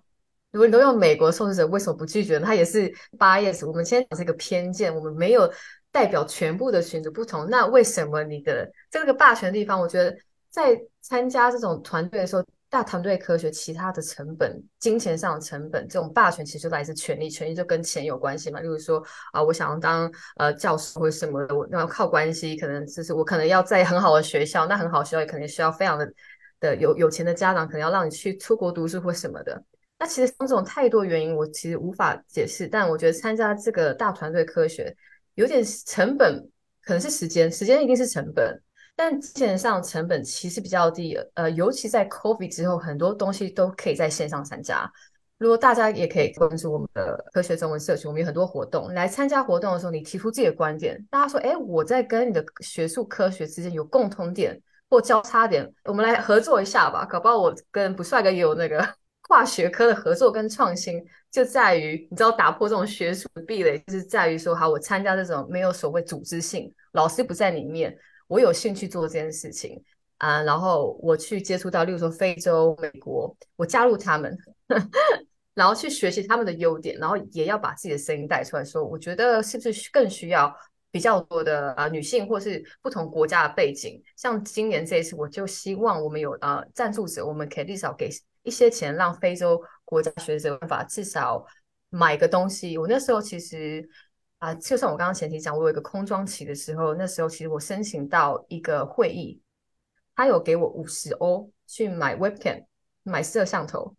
如果你都用美国受试者，为什么不拒绝呢？他也是 bias。我们先讲这个偏见，我们没有。代表全部的群组不同，那为什么你的这个霸权的地方？我觉得在参加这种团队的时候，大团队科学其他的成本、金钱上的成本，这种霸权其实就来自权力，权力就跟钱有关系嘛。例如说啊，我想要当呃教授或者什么的，我要靠关系，可能就是我可能要在很好的学校，那很好学校也可能需要非常的的有有钱的家长，可能要让你去出国读书或什么的。那其实这种太多原因，我其实无法解释。但我觉得参加这个大团队科学。有点成本，可能是时间，时间一定是成本，但线上成本其实比较低。呃，尤其在 COVID 之后，很多东西都可以在线上参加。如果大家也可以关注我们的科学中文社群，我们有很多活动。来参加活动的时候，你提出自己的观点，大家说：“哎，我在跟你的学术科学之间有共同点或交叉点，我们来合作一下吧。”搞不好我跟不帅哥也有那个。跨学科的合作跟创新就在于，你知道打破这种学术壁垒，就是在于说，好，我参加这种没有所谓组织性，老师不在里面，我有兴趣做这件事情啊，然后我去接触到，例如说非洲、美国，我加入他们，然后去学习他们的优点，然后也要把自己的声音带出来，说，我觉得是不是更需要比较多的啊女性，或是不同国家的背景，像今年这一次，我就希望我们有呃赞助者，我们可以至少给。一些钱让非洲国家学者办法至少买个东西。我那时候其实啊，就像我刚刚前提讲，我有一个空窗期的时候，那时候其实我申请到一个会议，他有给我五十欧去买 webcam，买摄像头。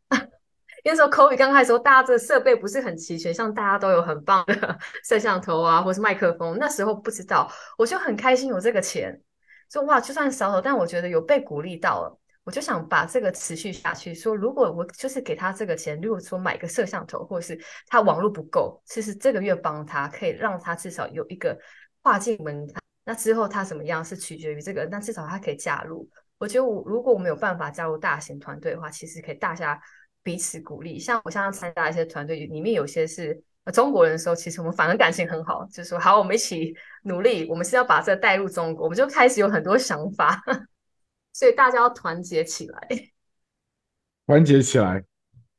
那时候 COVID 刚开始时候，大家这设备不是很齐全，像大家都有很棒的 摄像头啊，或是麦克风。那时候不知道，我就很开心有这个钱，说哇，就算少了，但我觉得有被鼓励到了。我就想把这个持续下去，说如果我就是给他这个钱，如果说买个摄像头，或者是他网络不够，其实这个月帮他可以让他至少有一个跨境门槛。那之后他怎么样是取决于这个，但至少他可以加入。我觉得我如果我没有办法加入大型团队的话，其实可以大家彼此鼓励。像我现在参加一些团队，里面有些是中国人的时候，其实我们反而感情很好，就是说好，我们一起努力，我们是要把这带入中国，我们就开始有很多想法。所以大家要团结起来，团结起来，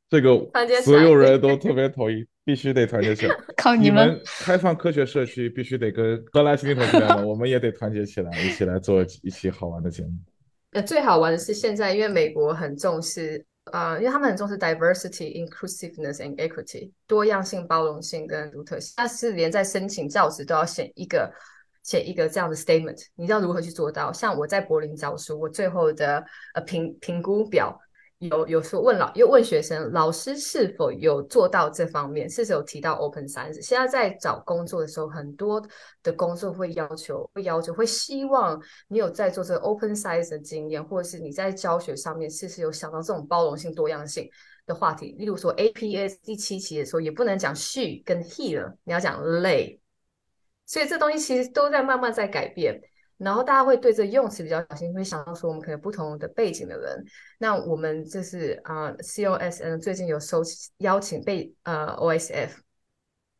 这个所有人都特别同意，必须得团结起来。靠你们！开放科学社区必须得跟荷兰新同学们，我们也得团结起来，一起来做 一期好玩的节目。呃，最好玩的是现在，因为美国很重视啊，因为他们很重视 diversity, inclusiveness and equity，多样性、包容性跟独特性。但是连在申请教职都要选一个。写一个这样的 statement，你知道如何去做到？像我在柏林教书，我最后的呃评评估表有有说问老又问学生，老师是否有做到这方面？是否有提到 open science？现在在找工作的时候，很多的工作会要求会要求会希望你有在做这个 open science 的经验，或者是你在教学上面是不是有想到这种包容性多样性的话题？例如说 APS 第七期的时候，也不能讲 she 跟 he 了，你要讲 lay。所以这东西其实都在慢慢在改变，然后大家会对这用词比较小心，会想到说我们可能不同的背景的人。那我们就是啊，COSN 最近有收邀请被呃 OSF，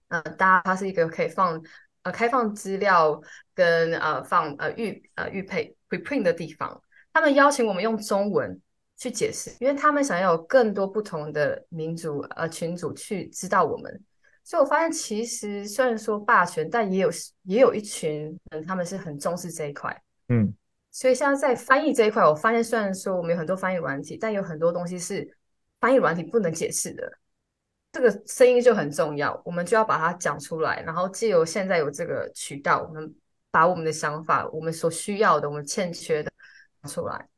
呃，大家它是一个可以放呃开放资料跟呃放呃预呃预配 preprint 的地方，他们邀请我们用中文去解释，因为他们想要有更多不同的民族呃群组去知道我们。所以我发现，其实虽然说霸权，但也有也有一群人，他们是很重视这一块。嗯，所以像在翻译这一块，我发现虽然说我们有很多翻译软体，但有很多东西是翻译软体不能解释的。这个声音就很重要，我们就要把它讲出来，然后借由现在有这个渠道，我们把我们的想法、我们所需要的、我们欠缺的出来，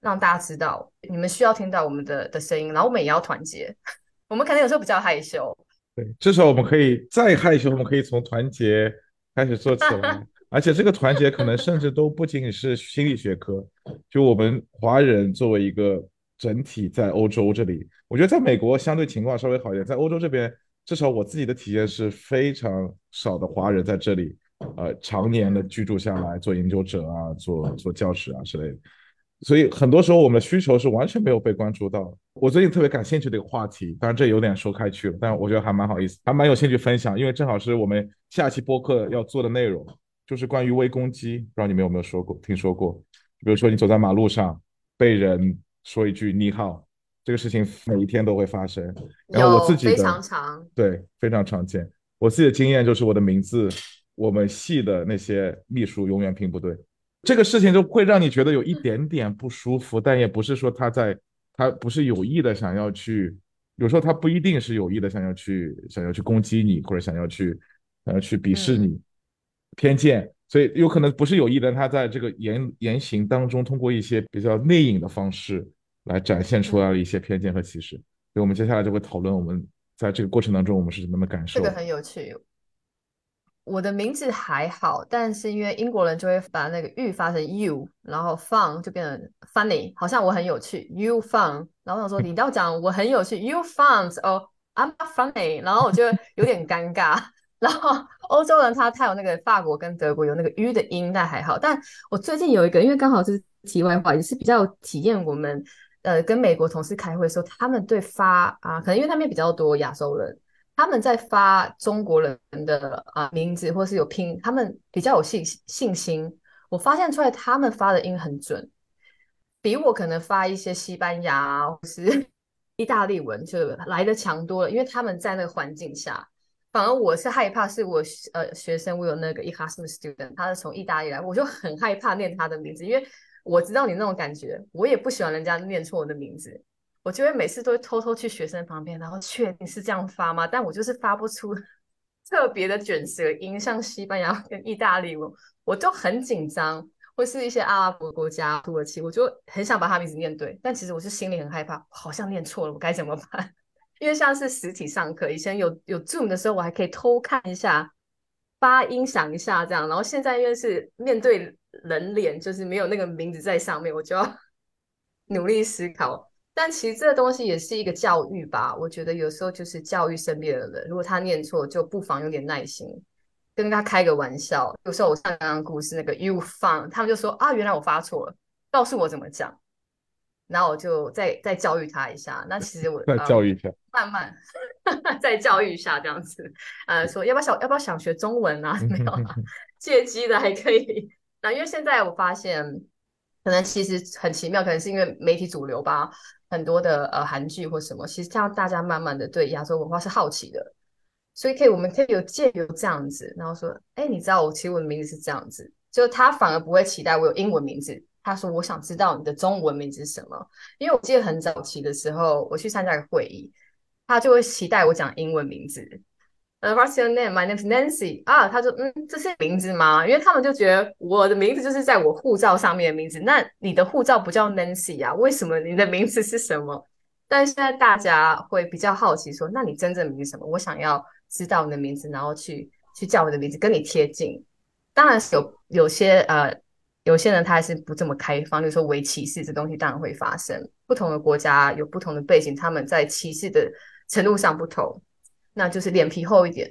让大家知道你们需要听到我们的的声音，然后我们也要团结。我们可能有时候比较害羞。对，至少我们可以再害羞，我们可以从团结开始做起来，而且这个团结可能甚至都不仅仅是心理学科，就我们华人作为一个整体，在欧洲这里，我觉得在美国相对情况稍微好一点，在欧洲这边，至少我自己的体验是非常少的华人在这里，呃，常年的居住下来做研究者啊，做做教师啊之类的。所以很多时候我们的需求是完全没有被关注到。我最近特别感兴趣的一个话题，当然这有点说开去了，但我觉得还蛮好意思，还蛮有兴趣分享，因为正好是我们下期播客要做的内容，就是关于微攻击。不知道你们有没有说过、听说过？比如说你走在马路上，被人说一句“你好”，这个事情每一天都会发生。然后我自己非常长，对，非常常见。我自己的经验就是我的名字，我们系的那些秘书永远拼不对。这个事情就会让你觉得有一点点不舒服，但也不是说他在，他不是有意的想要去，有时候他不一定是有意的想要去，想要去攻击你，或者想要去，呃，去鄙视你，偏见，所以有可能不是有意的，他在这个言言行当中，通过一些比较内隐的方式来展现出来了一些偏见和歧视。所以我们接下来就会讨论我们在这个过程当中我们是怎么的感受。这个很有趣。我的名字还好，但是因为英国人就会把那个 “u” 发成 “u”，然后 “fun” 就变成 “funny”，好像我很有趣，“you fun”。然后我想说，你要讲我很有趣，“you fun” 哦，“I'm funny”，然后我就有点尴尬。然后欧洲人他他有那个法国跟德国有那个 “u” 的音，那还好。但我最近有一个，因为刚好是题外话，也是比较体验我们呃跟美国同事开会的时候，他们对发啊，可能因为他们比较多亚洲人。他们在发中国人的啊名字，或是有拼，他们比较有信信心。我发现出来，他们发的音很准，比我可能发一些西班牙或是 意大利文就来的强多了。因为他们在那个环境下，反而我是害怕，是我呃学生，我有那个 Erasmus student，他是从意大利来，我就很害怕念他的名字，因为我知道你那种感觉，我也不喜欢人家念错我的名字。我就会每次都会偷偷去学生旁边，然后确定是这样发吗？但我就是发不出 特别的卷舌音，像西班牙跟意大利文，我就很紧张。或是一些阿拉伯国家，土耳其，我就很想把他名字念对，但其实我是心里很害怕，好像念错了，我该怎么办？因为像是实体上课，以前有有 Zoom 的时候，我还可以偷看一下发音，想一下这样。然后现在因为是面对人脸，就是没有那个名字在上面，我就要 努力思考。但其实这个东西也是一个教育吧，我觉得有时候就是教育身边的人，如果他念错，就不妨有点耐心，跟他开个玩笑。有时候我上刚刚故事那个 you fun，他们就说啊，原来我发错了，告诉我怎么讲，然后我就再再教育他一下。那其实我再教育一下，慢慢 再教育一下这样子，呃，说要不要想要不要想学中文啊？没有啊，借机的还可以。那因为现在我发现，可能其实很奇妙，可能是因为媒体主流吧。很多的呃韩剧或什么，其实这样大家慢慢的对亚洲文化是好奇的，所以可以我们可以有借由这样子，然后说，哎，你知道我其实我的名字是这样子，就他反而不会期待我有英文名字，他说我想知道你的中文名字是什么，因为我记得很早期的时候我去参加一个会议，他就会期待我讲英文名字，，What's your name? My name's Nancy. 啊，他说，嗯，这是名字吗？因为他们就觉得我的名字就是在我护照上面的名字。那你的护照不叫 Nancy 啊？为什么你的名字是什么？但现在大家会比较好奇，说，那你真正名字什么？我想要知道你的名字，然后去去叫我的名字，跟你贴近。当然是有有些呃，有些人他还是不这么开放，就是说为歧视这东西当然会发生。不同的国家有不同的背景，他们在歧视的程度上不同。那就是脸皮厚一点，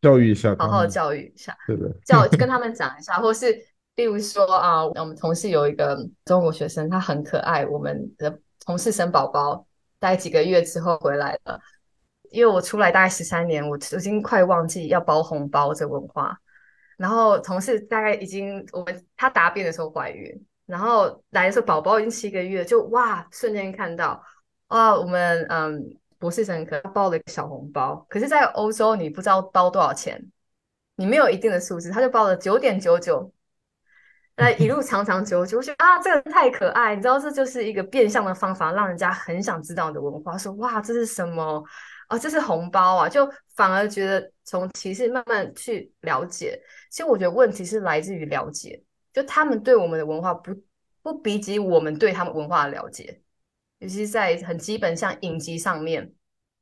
教育一下，好好教育一下，对的，教跟他们讲一下，或是例如说啊，我们同事有一个中国学生，他很可爱，我们的同事生宝宝，大概几个月之后回来了，因为我出来大概十三年，我已经快忘记要包红包这文化，然后同事大概已经我们他答辩的时候怀孕，然后来的时候宝宝已经七个月，就哇，瞬间看到哇，我们嗯。博士生可他包了一个小红包，可是，在欧洲你不知道包多少钱，你没有一定的数字，他就包了九点九九，那一路长长久久，我觉得啊，这个人太可爱，你知道，这就是一个变相的方法，让人家很想知道你的文化，说哇，这是什么啊？这是红包啊，就反而觉得从歧视慢慢去了解。其实我觉得问题是来自于了解，就他们对我们的文化不不比及我们对他们文化的了解。尤其是在很基本像影集上面，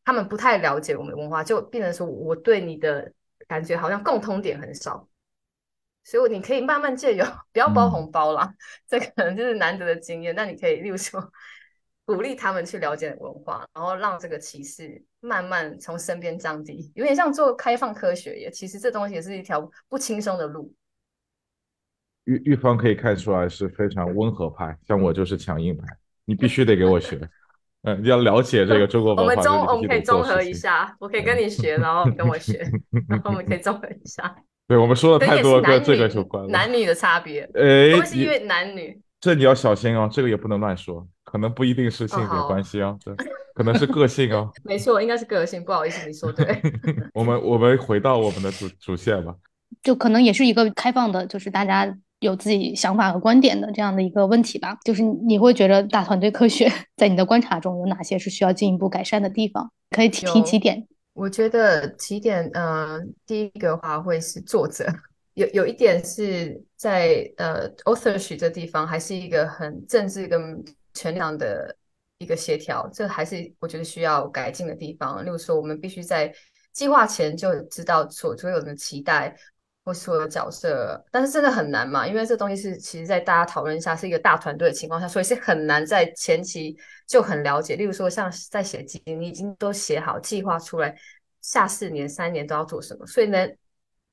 他们不太了解我们的文化，就变成说我对你的感觉好像共通点很少，所以你可以慢慢借由 不要包红包啦，这可能就是难得的经验。那你可以，例如说鼓励他们去了解文化，然后让这个歧视慢慢从身边降低，有点像做开放科学也。其实这东西也是一条不轻松的路。玉玉芳可以看出来是非常温和派，像我就是强硬派。你必须得给我学，嗯，你要了解这个中国文化。我们中我们可以综合一下，我可以跟你学，然后跟我学，然后我们可以综合一下。对，我们说了太多跟这个有关了。男女的差别，哎，是因为男女。这你要小心哦，这个也不能乱说，可能不一定是性别关系哦，对，可能是个性哦。没错，应该是个性，不好意思，你说对。我们我们回到我们的主主线吧，就可能也是一个开放的，就是大家。有自己想法和观点的这样的一个问题吧，就是你会觉得大团队科学在你的观察中有哪些是需要进一步改善的地方？可以提提几点。我觉得几点，嗯，第一个话会是作者，有有一点是在呃 authorship 这地方还是一个很政治跟权量的一个协调，这还是我觉得需要改进的地方。例如说，我们必须在计划前就知道所所有的期待。或所有的角色，但是真的很难嘛？因为这东西是其实，在大家讨论一下是一个大团队的情况下，所以是很难在前期就很了解。例如说，像在写基金，你已经都写好计划出来，下四年、三年都要做什么，所以呢，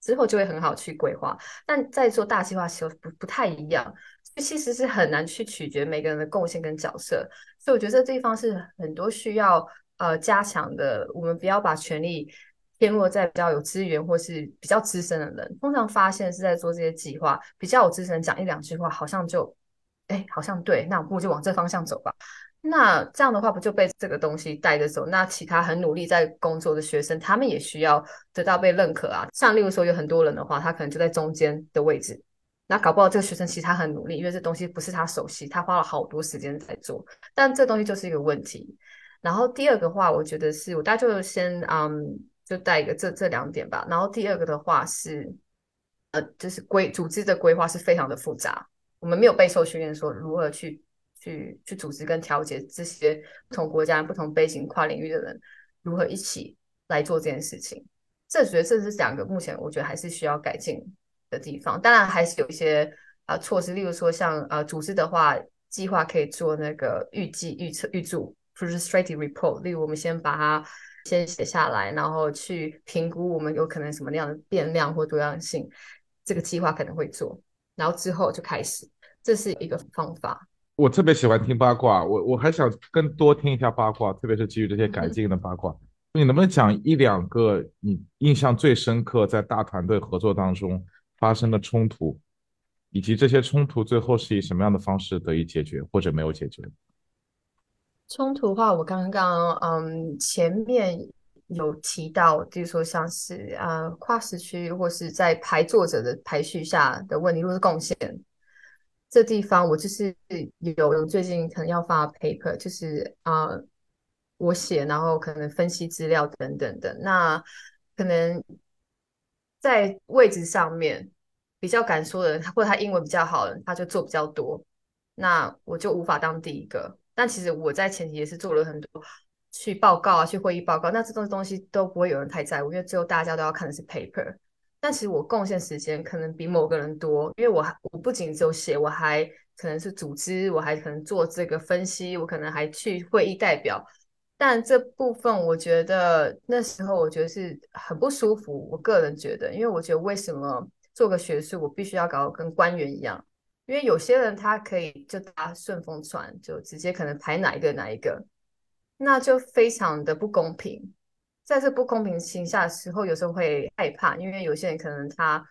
之后就会很好去规划。但在做大计划时候不不太一样，所以其实是很难去取决每个人的贡献跟角色。所以我觉得这地方是很多需要呃加强的。我们不要把权力。偏落在比较有资源或是比较资深的人，通常发现是在做这些计划，比较有资深讲一两句话，好像就，哎，好像对，那我就往这方向走吧。那这样的话，不就被这个东西带着走？那其他很努力在工作的学生，他们也需要得到被认可啊。像例如说有很多人的话，他可能就在中间的位置，那搞不好这个学生其实他很努力，因为这东西不是他熟悉，他花了好多时间在做，但这东西就是一个问题。然后第二个话，我觉得是我大家就先嗯。就带一个这这两点吧，然后第二个的话是，呃，就是规组织的规划是非常的复杂，我们没有备受训练说如何去去去组织跟调节这些不同国家、不同背景、跨领域的人如何一起来做这件事情。这觉得这是两个目前我觉得还是需要改进的地方。当然还是有一些啊措施，例如说像呃组织的话，计划可以做那个预计、预测、预祝 p r o s t r a t i v e report。例如我们先把它。先写下来，然后去评估我们有可能什么样的变量或多样性，这个计划可能会做，然后之后就开始，这是一个方法。我特别喜欢听八卦，我我还想更多听一下八卦，特别是基于这些改进的八卦。你能不能讲一两个你印象最深刻，在大团队合作当中发生的冲突，以及这些冲突最后是以什么样的方式得以解决，或者没有解决？冲突的话，我刚刚嗯前面有提到，就是说像是呃跨时区或是在排作者的排序下的问题，如果是贡献这地方，我就是有最近可能要发 paper，就是啊我写，然后可能分析资料等等的。那可能在位置上面比较敢说的人，或者他英文比较好的，他就做比较多，那我就无法当第一个。但其实我在前期也是做了很多去报告啊，去会议报告，那这种东西都不会有人太在乎，因为最后大家都要看的是 paper。但其实我贡献时间可能比某个人多，因为我还我不仅只有写，我还可能是组织，我还可能做这个分析，我可能还去会议代表。但这部分我觉得那时候我觉得是很不舒服，我个人觉得，因为我觉得为什么做个学术我必须要搞跟官员一样？因为有些人他可以就搭顺风船，就直接可能排哪一个哪一个，那就非常的不公平。在这不公平情下的时候，有时候会害怕，因为有些人可能他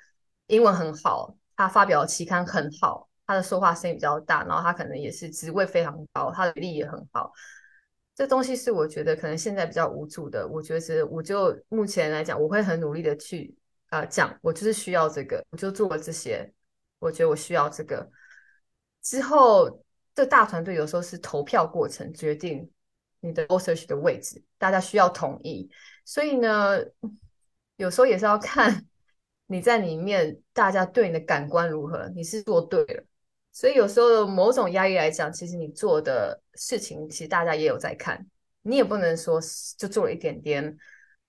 英文很好，他发表期刊很好，他的说话声音比较大，然后他可能也是职位非常高，他的履历也很好。这东西是我觉得可能现在比较无助的。我觉得，我就目前来讲，我会很努力的去呃讲，我就是需要这个，我就做了这些。我觉得我需要这个。之后，这大团队有时候是投票过程决定你的 research 的位置，大家需要同意。所以呢，有时候也是要看你在里面，大家对你的感官如何，你是做对了。所以有时候某种压力来讲，其实你做的事情，其实大家也有在看，你也不能说就做了一点点，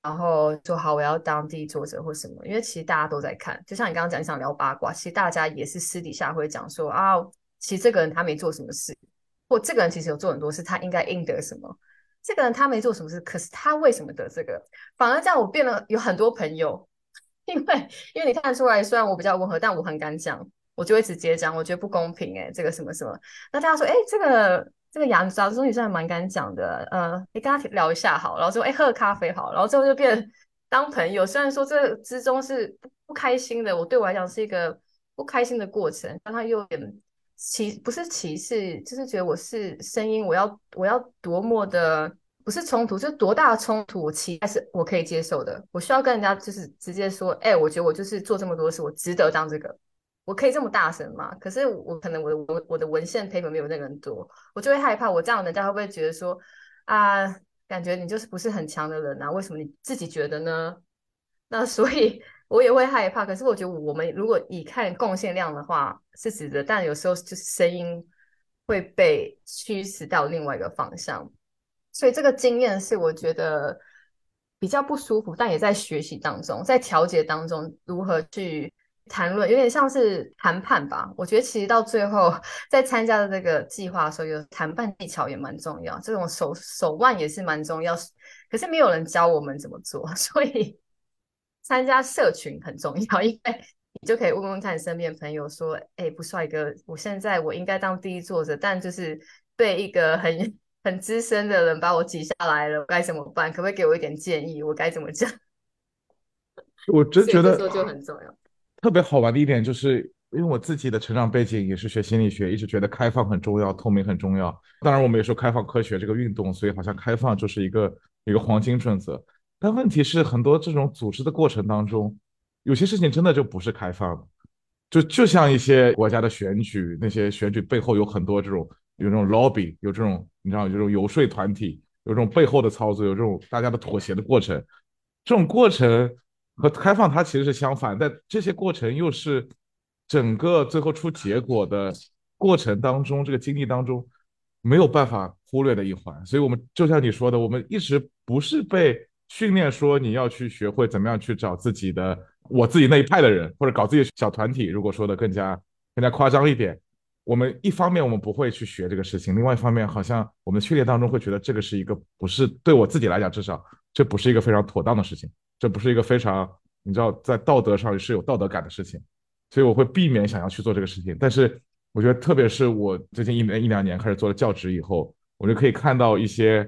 然后说好我要当第一作者或什么，因为其实大家都在看。就像你刚刚讲，你想聊八卦，其实大家也是私底下会讲说啊，其实这个人他没做什么事，或这个人其实有做很多事，他应该应得什么。这个人他没做什么事，可是他为什么得这个？反而这样我变了有很多朋友，因为因为你看出来，虽然我比较温和，但我很敢讲。我就会直接讲，我觉得不公平哎，这个什么什么。那大家说，哎，这个这个杨子啊，这种女生还蛮敢讲的，呃，你跟他聊一下好，然后说，哎，喝咖啡好，然后最后就变当朋友。虽然说这之中是不开心的，我对我来讲是一个不开心的过程，但他又有点歧，不是歧视，就是觉得我是声音，我要我要多么的不是冲突，就是多大的冲突，我期待是我可以接受的。我需要跟人家就是直接说，哎，我觉得我就是做这么多事，我值得当这个。我可以这么大声吗？可是我可能我我我的文献 paper 没有那个人多，我就会害怕。我这样人家会不会觉得说啊，感觉你就是不是很强的人啊？为什么你自己觉得呢？那所以我也会害怕。可是我觉得我们如果以看贡献量的话是值得，但有时候就是声音会被驱使到另外一个方向。所以这个经验是我觉得比较不舒服，但也在学习当中，在调节当中如何去。谈论有点像是谈判吧，我觉得其实到最后在参加的这个计划的时候，有谈判技巧也蛮重要，这种手手腕也是蛮重要。可是没有人教我们怎么做，所以参加社群很重要，因为你就可以问问看身边朋友说：“哎，不帅哥，我现在我应该当第一作者，但就是被一个很 很资深的人把我挤下来了，我该怎么办？可不可以给我一点建议？我该怎么讲？” 我真觉得就很重要。特别好玩的一点就是，因为我自己的成长背景也是学心理学，一直觉得开放很重要，透明很重要。当然，我们也说开放科学这个运动，所以好像开放就是一个一个黄金准则。但问题是，很多这种组织的过程当中，有些事情真的就不是开放的。就就像一些国家的选举，那些选举背后有很多这种有这种 lobby，有这种你知道有这种游说团体，有这种背后的操作，有这种大家的妥协的过程，这种过程。和开放它其实是相反，但这些过程又是整个最后出结果的过程当中，这个经历当中没有办法忽略的一环。所以，我们就像你说的，我们一直不是被训练说你要去学会怎么样去找自己的我自己那一派的人，或者搞自己小团体。如果说的更加更加夸张一点，我们一方面我们不会去学这个事情，另外一方面好像我们训练当中会觉得这个是一个不是对我自己来讲，至少这不是一个非常妥当的事情。这不是一个非常你知道在道德上是有道德感的事情，所以我会避免想要去做这个事情。但是我觉得，特别是我最近一年一两年开始做了教职以后，我就可以看到一些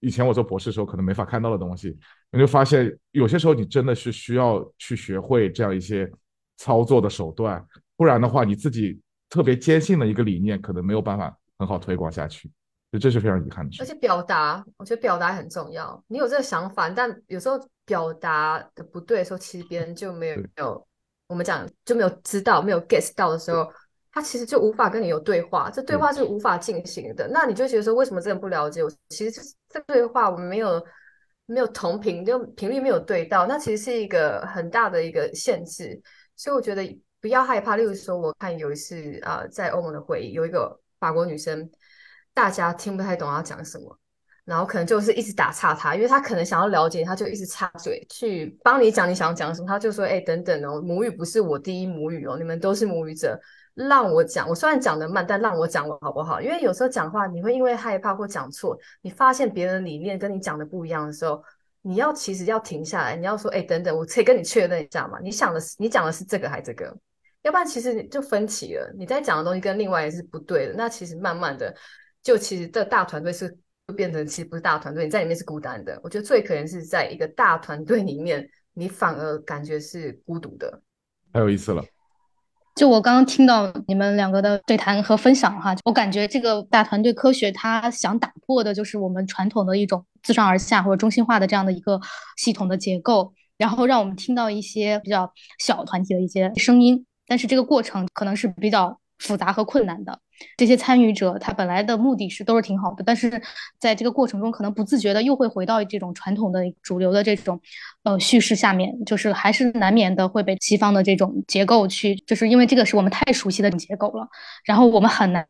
以前我做博士时候可能没法看到的东西。我就发现有些时候你真的是需要去学会这样一些操作的手段，不然的话，你自己特别坚信的一个理念可能没有办法很好推广下去。就这是非常遗憾的事。而且表达，我觉得表达很重要。你有这个想法，但有时候。表达的不对的时候，其实别人就没有没有我们讲就没有知道没有 get 到的时候，他其实就无法跟你有对话，这对话是无法进行的。那你就觉得说，为什么这人不了解我？其实这对话我们没有没有同频，就频率没有对到，那其实是一个很大的一个限制。所以我觉得不要害怕。例如说，我看有一次啊，在欧盟的会议，有一个法国女生，大家听不太懂她讲什么，然后可能就是一直打岔他，因为他可能想要了解，他就一直插嘴去帮你讲你想要讲什么。他就说：“哎，等等哦，母语不是我第一母语哦，你们都是母语者。”让我讲，我虽然讲的慢，但让我讲好不好？因为有时候讲话你会因为害怕或讲错，你发现别人理念跟你讲的不一样的时候，你要其实要停下来，你要说，哎，等等，我可以跟你确认一下嘛？你想的是你讲的是这个还是这个？要不然其实就分歧了。你在讲的东西跟另外也是不对的，那其实慢慢的就其实这大团队是变成其实不是大团队，你在里面是孤单的。我觉得最可怜是在一个大团队里面，你反而感觉是孤独的。太有意思了。就我刚刚听到你们两个的对谈和分享哈，我感觉这个大团队科学它想打破的就是我们传统的一种自上而下或者中心化的这样的一个系统的结构，然后让我们听到一些比较小团体的一些声音，但是这个过程可能是比较复杂和困难的。这些参与者他本来的目的是都是挺好的，但是在这个过程中可能不自觉的又会回到这种传统的主流的这种呃叙事下面，就是还是难免的会被西方的这种结构去，就是因为这个是我们太熟悉的结构了，然后我们很难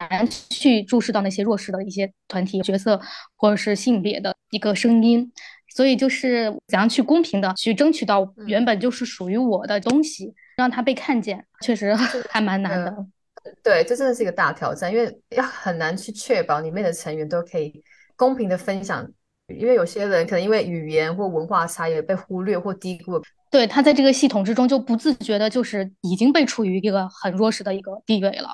去注视到那些弱势的一些团体角色或者是性别的一个声音，所以就是怎样去公平的去争取到原本就是属于我的东西，让它被看见，确实还蛮难的。对，这真的是一个大挑战，因为要很难去确保里面的成员都可以公平的分享，因为有些人可能因为语言或文化差异被忽略或低估。对他在这个系统之中就不自觉的，就是已经被处于一个很弱势的一个地位了。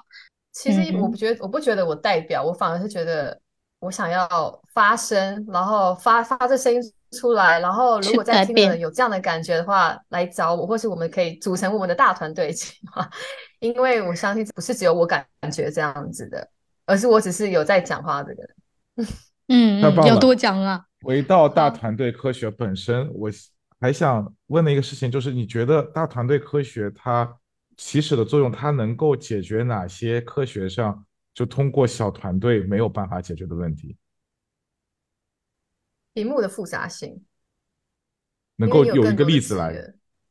其实我不觉得，我不觉得我代表，我反而是觉得我想要发声，然后发发这声音出来，然后如果在听的人有这样的感觉的话，来找我，或是我们可以组成我们的大团队一起 因为我相信不是只有我感觉这样子的，而是我只是有在讲话的人。嗯，要多讲啊。回到大团队科学本身，我还想问的一个事情就是，你觉得大团队科学它起始的作用，它能够解决哪些科学上就通过小团队没有办法解决的问题？题目的复杂性，能够有一个例子来？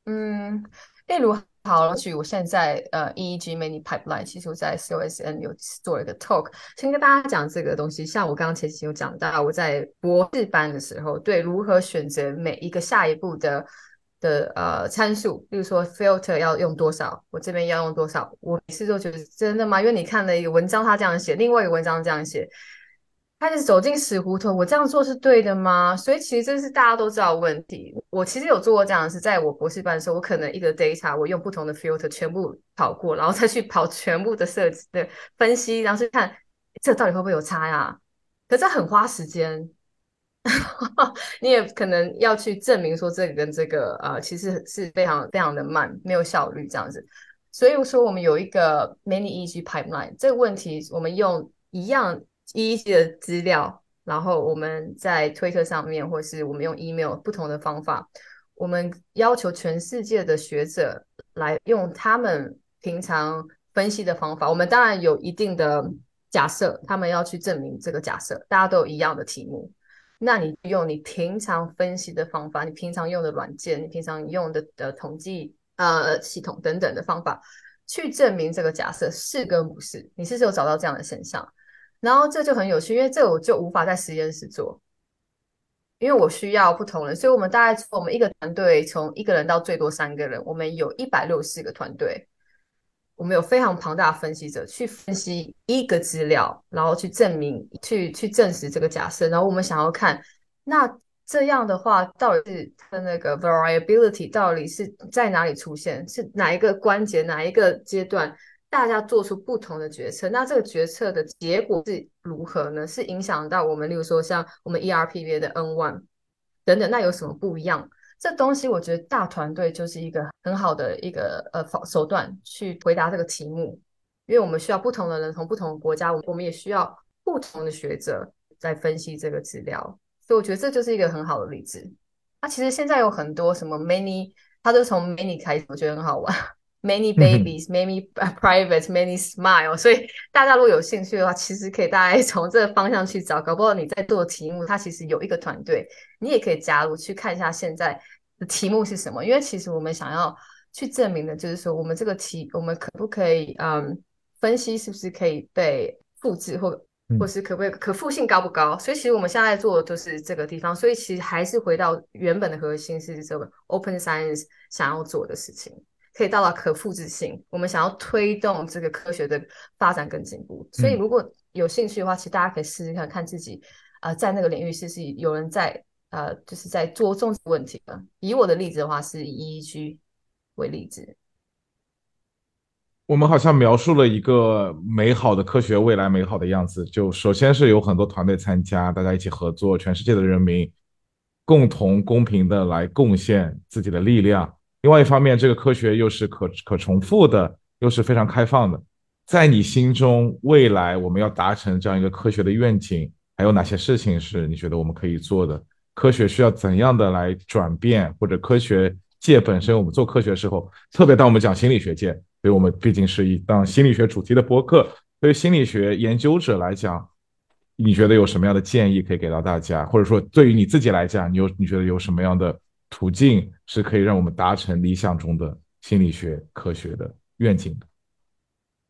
嗯，例如。好了，举我现在呃，EEG Mini Pipeline，其实我在 COSN 有做了一个 talk，先跟大家讲这个东西。像我刚刚前期有讲到，我在博士班的时候，对如何选择每一个下一步的的呃参数，例如说 filter 要用多少，我这边要用多少，我每次都觉得真的吗？因为你看了一个文章，他这样写，另外一个文章这样写。开始走进死胡同，我这样做是对的吗？所以其实这是大家都知道问题。我其实有做过这样的事，在我博士班的时候，我可能一个 data 我用不同的 filter 全部跑过，然后再去跑全部的设计的分析，然后去看这到底会不会有差呀？可这很花时间，你也可能要去证明说这个跟这个呃，其实是非常非常的慢，没有效率这样子。所以说我们有一个 many easy pipeline 这个问题，我们用一样。一些的资料，然后我们在推特上面，或是我们用 email 不同的方法，我们要求全世界的学者来用他们平常分析的方法。我们当然有一定的假设，他们要去证明这个假设，大家都有一样的题目。那你用你平常分析的方法，你平常用的软件，你平常用的的统计呃系统等等的方法，去证明这个假设是跟不是。你是有找到这样的现象？然后这就很有趣，因为这我就无法在实验室做，因为我需要不同人，所以我们大概从我们一个团队从一个人到最多三个人，我们有一百六十四个团队，我们有非常庞大的分析者去分析一个资料，然后去证明、去去证实这个假设。然后我们想要看，那这样的话，到底是它的那个 variability 到底是在哪里出现，是哪一个关节、哪一个阶段？大家做出不同的决策，那这个决策的结果是如何呢？是影响到我们，例如说像我们 ERPV 的 N one 等等，那有什么不一样？这东西我觉得大团队就是一个很好的一个呃手段去回答这个题目，因为我们需要不同的人从不同的国家，我们也需要不同的学者在分析这个资料，所以我觉得这就是一个很好的例子。那其实现在有很多什么 many，它都从 many 开始，我觉得很好玩。Many babies, many private, many smile。所以大家如果有兴趣的话，其实可以大概 从这个方向去找。搞不好你在做题目，它其实有一个团队，你也可以加入去看一下现在的题目是什么。因为其实我们想要去证明的就是说，我们这个题，我们可不可以嗯分析是不是可以被复制或。或是可不可以可复性高不高？所以其实我们现在做的就是这个地方。所以其实还是回到原本的核心是这个 open science 想要做的事情，可以到达可复制性。我们想要推动这个科学的发展跟进步。所以如果有兴趣的话，其实大家可以试试看看自己啊，在那个领域是是有人在呃，就是在做重视问题的。以我的例子的话，是以 EEG 为例子。我们好像描述了一个美好的科学未来，美好的样子。就首先是有很多团队参加，大家一起合作，全世界的人民共同公平的来贡献自己的力量。另外一方面，这个科学又是可可重复的，又是非常开放的。在你心中，未来我们要达成这样一个科学的愿景，还有哪些事情是你觉得我们可以做的？科学需要怎样的来转变？或者科学界本身，我们做科学的时候，特别当我们讲心理学界。所以我们毕竟是一档心理学主题的播客，对于心理学研究者来讲，你觉得有什么样的建议可以给到大家？或者说，对于你自己来讲，你有你觉得有什么样的途径是可以让我们达成理想中的心理学科学的愿景的？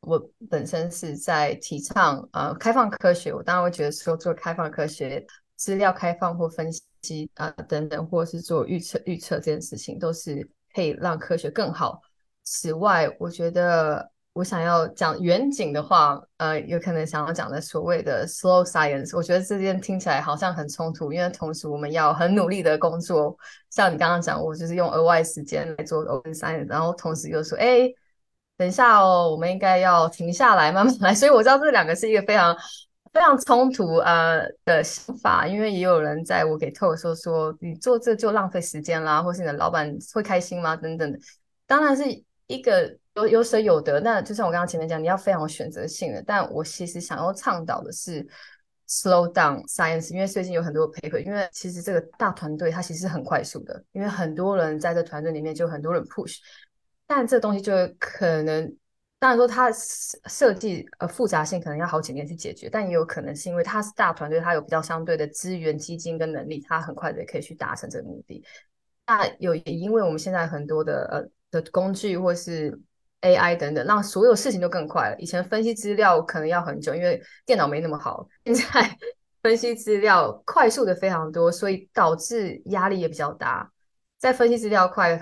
我本身是在提倡呃开放科学，我当然会觉得说做开放科学、资料开放或分析啊等等，或是做预测预测这件事情，都是可以让科学更好。此外，我觉得我想要讲远景的话，呃，有可能想要讲的所谓的 slow science，我觉得这件听起来好像很冲突，因为同时我们要很努力的工作，像你刚刚讲，我就是用额外时间来做 open science，然后同时又说，哎，等一下哦，我们应该要停下来，慢慢来。所以我知道这两个是一个非常非常冲突呃的想法，因为也有人在我给 t o 说说，你做这就浪费时间啦，或是你的老板会开心吗？等等，当然是。一个有有舍有得，那就像我刚刚前面讲，你要非常有选择性的。但我其实想要倡导的是 slow down science，因为最近有很多 paper，因为其实这个大团队它其实很快速的，因为很多人在这团队里面就很多人 push，但这东西就可能，当然说它设计呃复杂性可能要好几年去解决，但也有可能是因为它是大团队，它有比较相对的资源、基金跟能力，它很快的可以去达成这个目的。那有也因为我们现在很多的呃。的工具或是 AI 等等，让所有事情都更快了。以前分析资料可能要很久，因为电脑没那么好。现在 分析资料快速的非常多，所以导致压力也比较大。在分析资料快，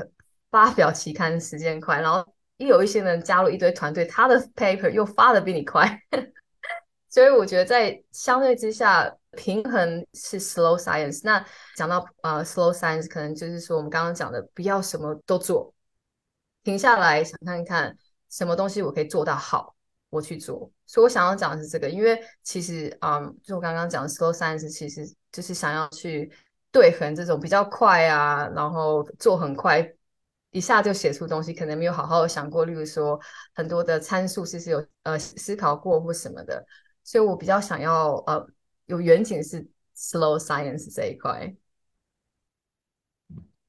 发表期刊时间快，然后又有一些人加入一堆团队，他的 paper 又发的比你快。所以我觉得在相对之下，平衡是 slow science。那讲到呃 slow science，可能就是说我们刚刚讲的，不要什么都做。停下来想看看什么东西我可以做到好，我去做。所以我想要讲的是这个，因为其实，嗯，就我刚刚讲的 slow science，其实就是想要去对衡这种比较快啊，然后做很快，一下就写出东西，可能没有好好的想过，例如说很多的参数是是有呃思考过或什么的。所以我比较想要呃有远景是 slow science 这一块。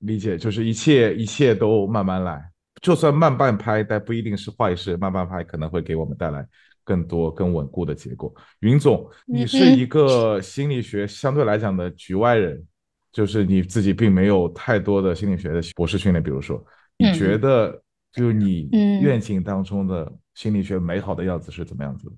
理解，就是一切一切都慢慢来。就算慢半拍，但不一定是坏事。慢半拍可能会给我们带来更多、更稳固的结果。云总，你是一个心理学相对来讲的局外人，就是你自己并没有太多的心理学的博士训练。比如说，你觉得就你愿景当中的心理学美好的样子是怎么样子的？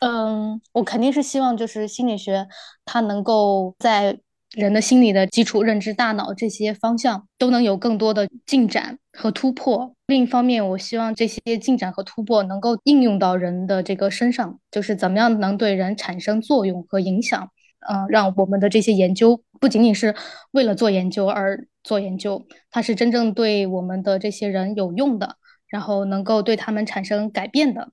嗯，我肯定是希望就是心理学它能够在。人的心理的基础、认知、大脑这些方向都能有更多的进展和突破。另一方面，我希望这些进展和突破能够应用到人的这个身上，就是怎么样能对人产生作用和影响。嗯，让我们的这些研究不仅仅是为了做研究而做研究，它是真正对我们的这些人有用的，然后能够对他们产生改变的。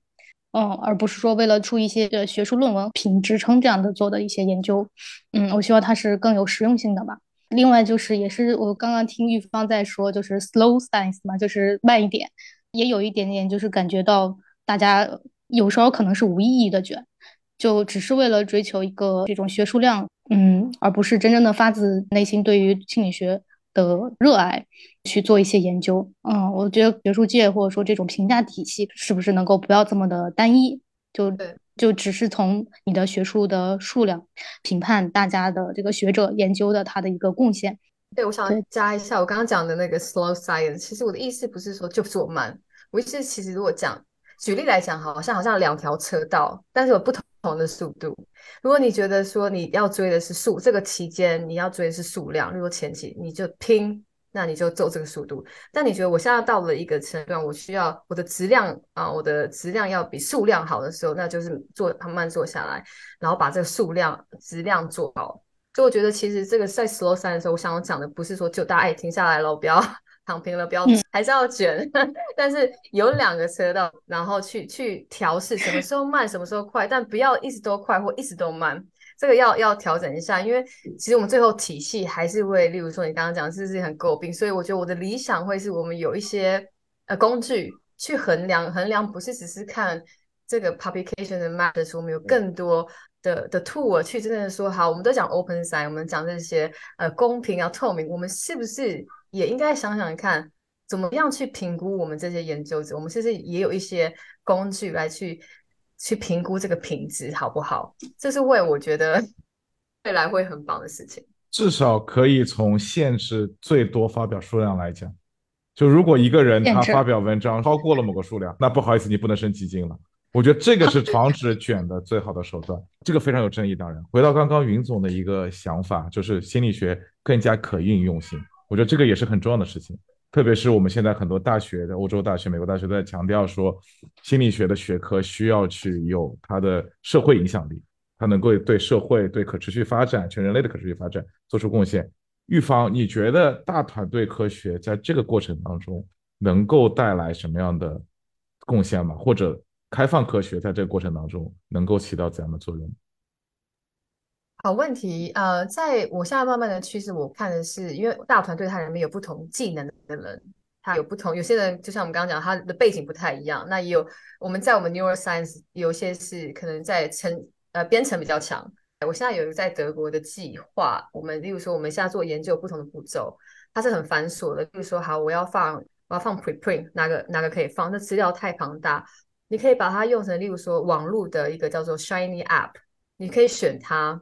嗯，而不是说为了出一些的学术论文评职称这样的做的一些研究，嗯，我希望它是更有实用性的吧。另外就是也是我刚刚听玉芳在说，就是 slow science 嘛，就是慢一点，也有一点点就是感觉到大家有时候可能是无意义的卷，就只是为了追求一个这种学术量，嗯，而不是真正的发自内心对于心理学的热爱去做一些研究。嗯，我觉得学术界或者说这种评价体系是不是能够不要这么的单一，就就只是从你的学术的数量评判大家的这个学者研究的他的一个贡献。对，我想加一下我刚刚讲的那个 slow science。其实我的意思不是说就做慢，我意思其实如果讲举例来讲，好像好像两条车道，但是有不同的速度。如果你觉得说你要追的是数，这个期间你要追的是数量，如果前期你就拼，那你就走这个速度。但你觉得我现在到了一个阶段，我需要我的质量啊，我的质量要比数量好的时候，那就是做慢慢做下来，然后把这个数量质量做好。所以我觉得其实这个在 slow science 的时候，我想要讲的不是说就大家哎停下来了，不要。躺平了，不要，还是要卷。但是有两个车道，然后去去调试，什么时候慢，什么时候快，但不要一直都快或一直都慢，这个要要调整一下。因为其实我们最后体系还是会，例如说你刚刚讲是不是很诟病？所以我觉得我的理想会是我们有一些呃工具去衡量，衡量不是只是看这个 publication 的 map 的时候，我们有更多的的 tool 去真正的说好，我们都讲 open science，我们讲这些呃公平啊透明，我们是不是？也应该想想看，怎么样去评估我们这些研究者？我们其实也有一些工具来去去评估这个品质好不好？这是为我觉得 未来会很棒的事情。至少可以从限制最多发表数量来讲，就如果一个人他发表文章超过了某个数量，那不好意思，你不能升基金了。我觉得这个是防止卷的最好的手段。这个非常有争议。当然，回到刚刚云总的一个想法，就是心理学更加可运用性。我觉得这个也是很重要的事情，特别是我们现在很多大学的欧洲大学、美国大学都在强调说，心理学的学科需要去有它的社会影响力，它能够对社会、对可持续发展、全人类的可持续发展做出贡献。预防，你觉得大团队科学在这个过程当中能够带来什么样的贡献吗？或者开放科学在这个过程当中能够起到怎样的作用？好问题，呃，在我现在慢慢的趋势，我看的是，因为大团队它里面有不同技能的人，他有不同，有些人就像我们刚刚讲，他的背景不太一样。那也有我们在我们 neuroscience 有些是可能在程呃编程比较强。我现在有在德国的计划，我们例如说我们现在做研究不同的步骤，它是很繁琐的。例如说，好，我要放我要放 preprint，哪个哪个可以放？那资料太庞大，你可以把它用成例如说网络的一个叫做 Shiny App，你可以选它。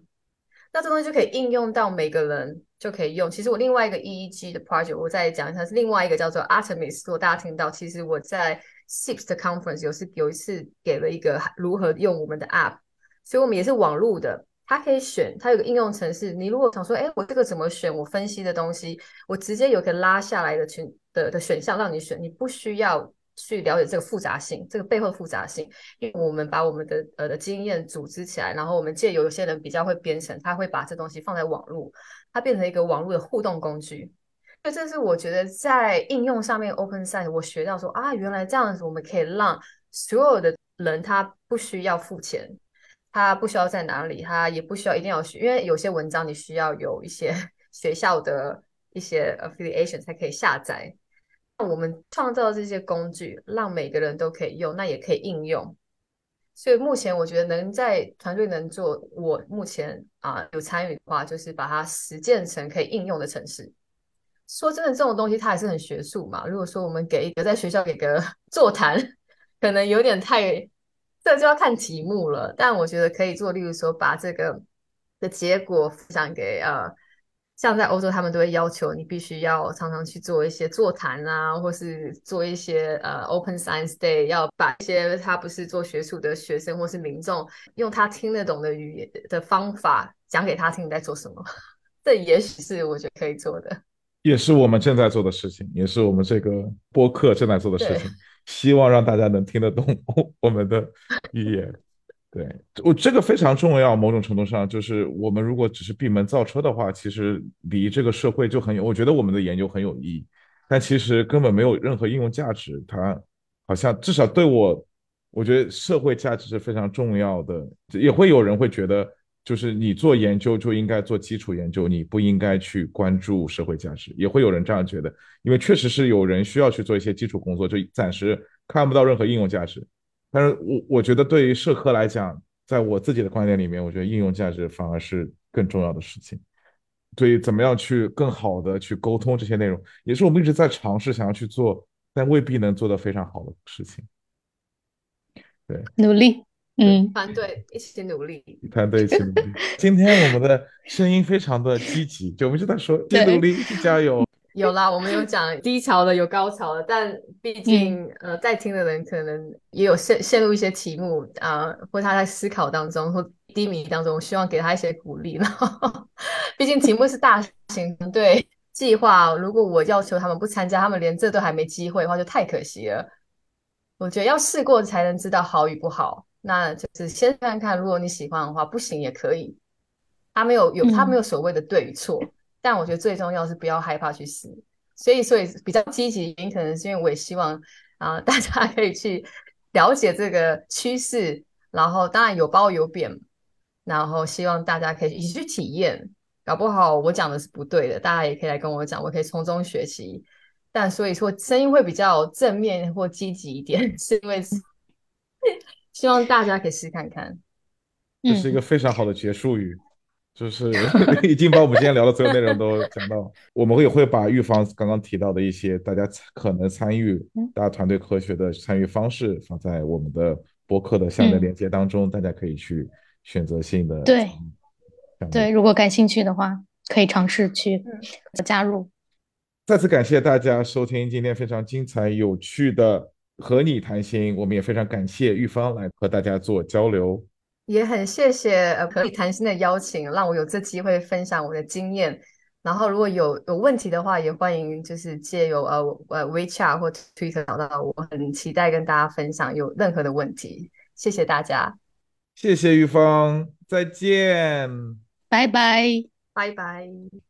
那这东西就可以应用到每个人就可以用。其实我另外一个 EEG 的 project，我再讲一下，是另外一个叫做 Artemis。如果大家听到，其实我在 Six 的 conference 有是有一次给了一个如何用我们的 app，所以我们也是网路的，它可以选，它有个应用程式。你如果想说，哎，我这个怎么选？我分析的东西，我直接有个拉下来的群的的选项让你选，你不需要。去了解这个复杂性，这个背后的复杂性，因为我们把我们的呃的经验组织起来，然后我们借有有些人比较会编程，他会把这东西放在网络，它变成一个网络的互动工具。所以这是我觉得在应用上面，Open Science 我学到说啊，原来这样子我们可以让所有的人他不需要付钱，他不需要在哪里，他也不需要一定要学，因为有些文章你需要有一些 学校的一些 affiliation 才可以下载。我们创造这些工具，让每个人都可以用，那也可以应用。所以目前我觉得能在团队能做，我目前啊有参与的话，就是把它实践成可以应用的城市。说真的，这种东西它还是很学术嘛。如果说我们给一个在学校给个 座谈，可能有点太，这就要看题目了。但我觉得可以做，例如说把这个的结果分享给呃。像在欧洲，他们都会要求你必须要常常去做一些座谈啊，或是做一些呃 Open Science Day，要把一些他不是做学术的学生或是民众，用他听得懂的语言的方法讲给他听你在做什么。这也许是我觉得可以做的，也是我们正在做的事情，也是我们这个播客正在做的事情。希望让大家能听得懂 我们的语言。对我这个非常重要，某种程度上就是我们如果只是闭门造车的话，其实离这个社会就很有。我觉得我们的研究很有意义，但其实根本没有任何应用价值。它好像至少对我，我觉得社会价值是非常重要的。也会有人会觉得，就是你做研究就应该做基础研究，你不应该去关注社会价值。也会有人这样觉得，因为确实是有人需要去做一些基础工作，就暂时看不到任何应用价值。但是我我觉得对于社科来讲，在我自己的观点里面，我觉得应用价值反而是更重要的事情。对于怎么样去更好的去沟通这些内容，也是我们一直在尝试想要去做，但未必能做得非常好的事情。对，努力，嗯，团队一起努力，团队一起努力。今天我们的声音非常的积极，就我们就在说，一起努力，一起加油。有啦，我们有讲低潮的，有高潮的，但毕竟呃，在听的人可能也有陷陷入一些题目啊，或他在思考当中或低迷当中，我希望给他一些鼓励。然后，毕竟题目是大型对计划，如果我要求他们不参加，他们连这都还没机会的话，就太可惜了。我觉得要试过才能知道好与不好，那就是先看看，如果你喜欢的话，不行也可以。他没有有他没有所谓的对与错。但我觉得最重要是不要害怕去试，所以所以比较积极原因可能是因为我也希望啊 大家可以去了解这个趋势，然后当然有褒有贬，然后希望大家可以一起去体验，搞不好我讲的是不对的，大家也可以来跟我讲，我可以从中学习。但所以说声音会比较正面或积极一点，是因为 希望大家可以试看看。这是一个非常好的结束语。就是 已经把我们今天聊的所有内容都讲到，我们也会把预防刚刚提到的一些大家可能参与大家团队科学的参与方式放在我们的播客的下面链接当中，大家可以去选择性的对对，如果感兴趣的话，可以尝试去加入。再次感谢大家收听今天非常精彩有趣的和你谈心，我们也非常感谢玉芳来和大家做交流。也很谢谢呃可以谈心的邀请，让我有这机会分享我的经验。然后如果有有问题的话，也欢迎就是借由呃呃 WeChat 或 Twitter 找到我，很期待跟大家分享有任何的问题。谢谢大家，谢谢玉峰，再见，拜拜，拜拜。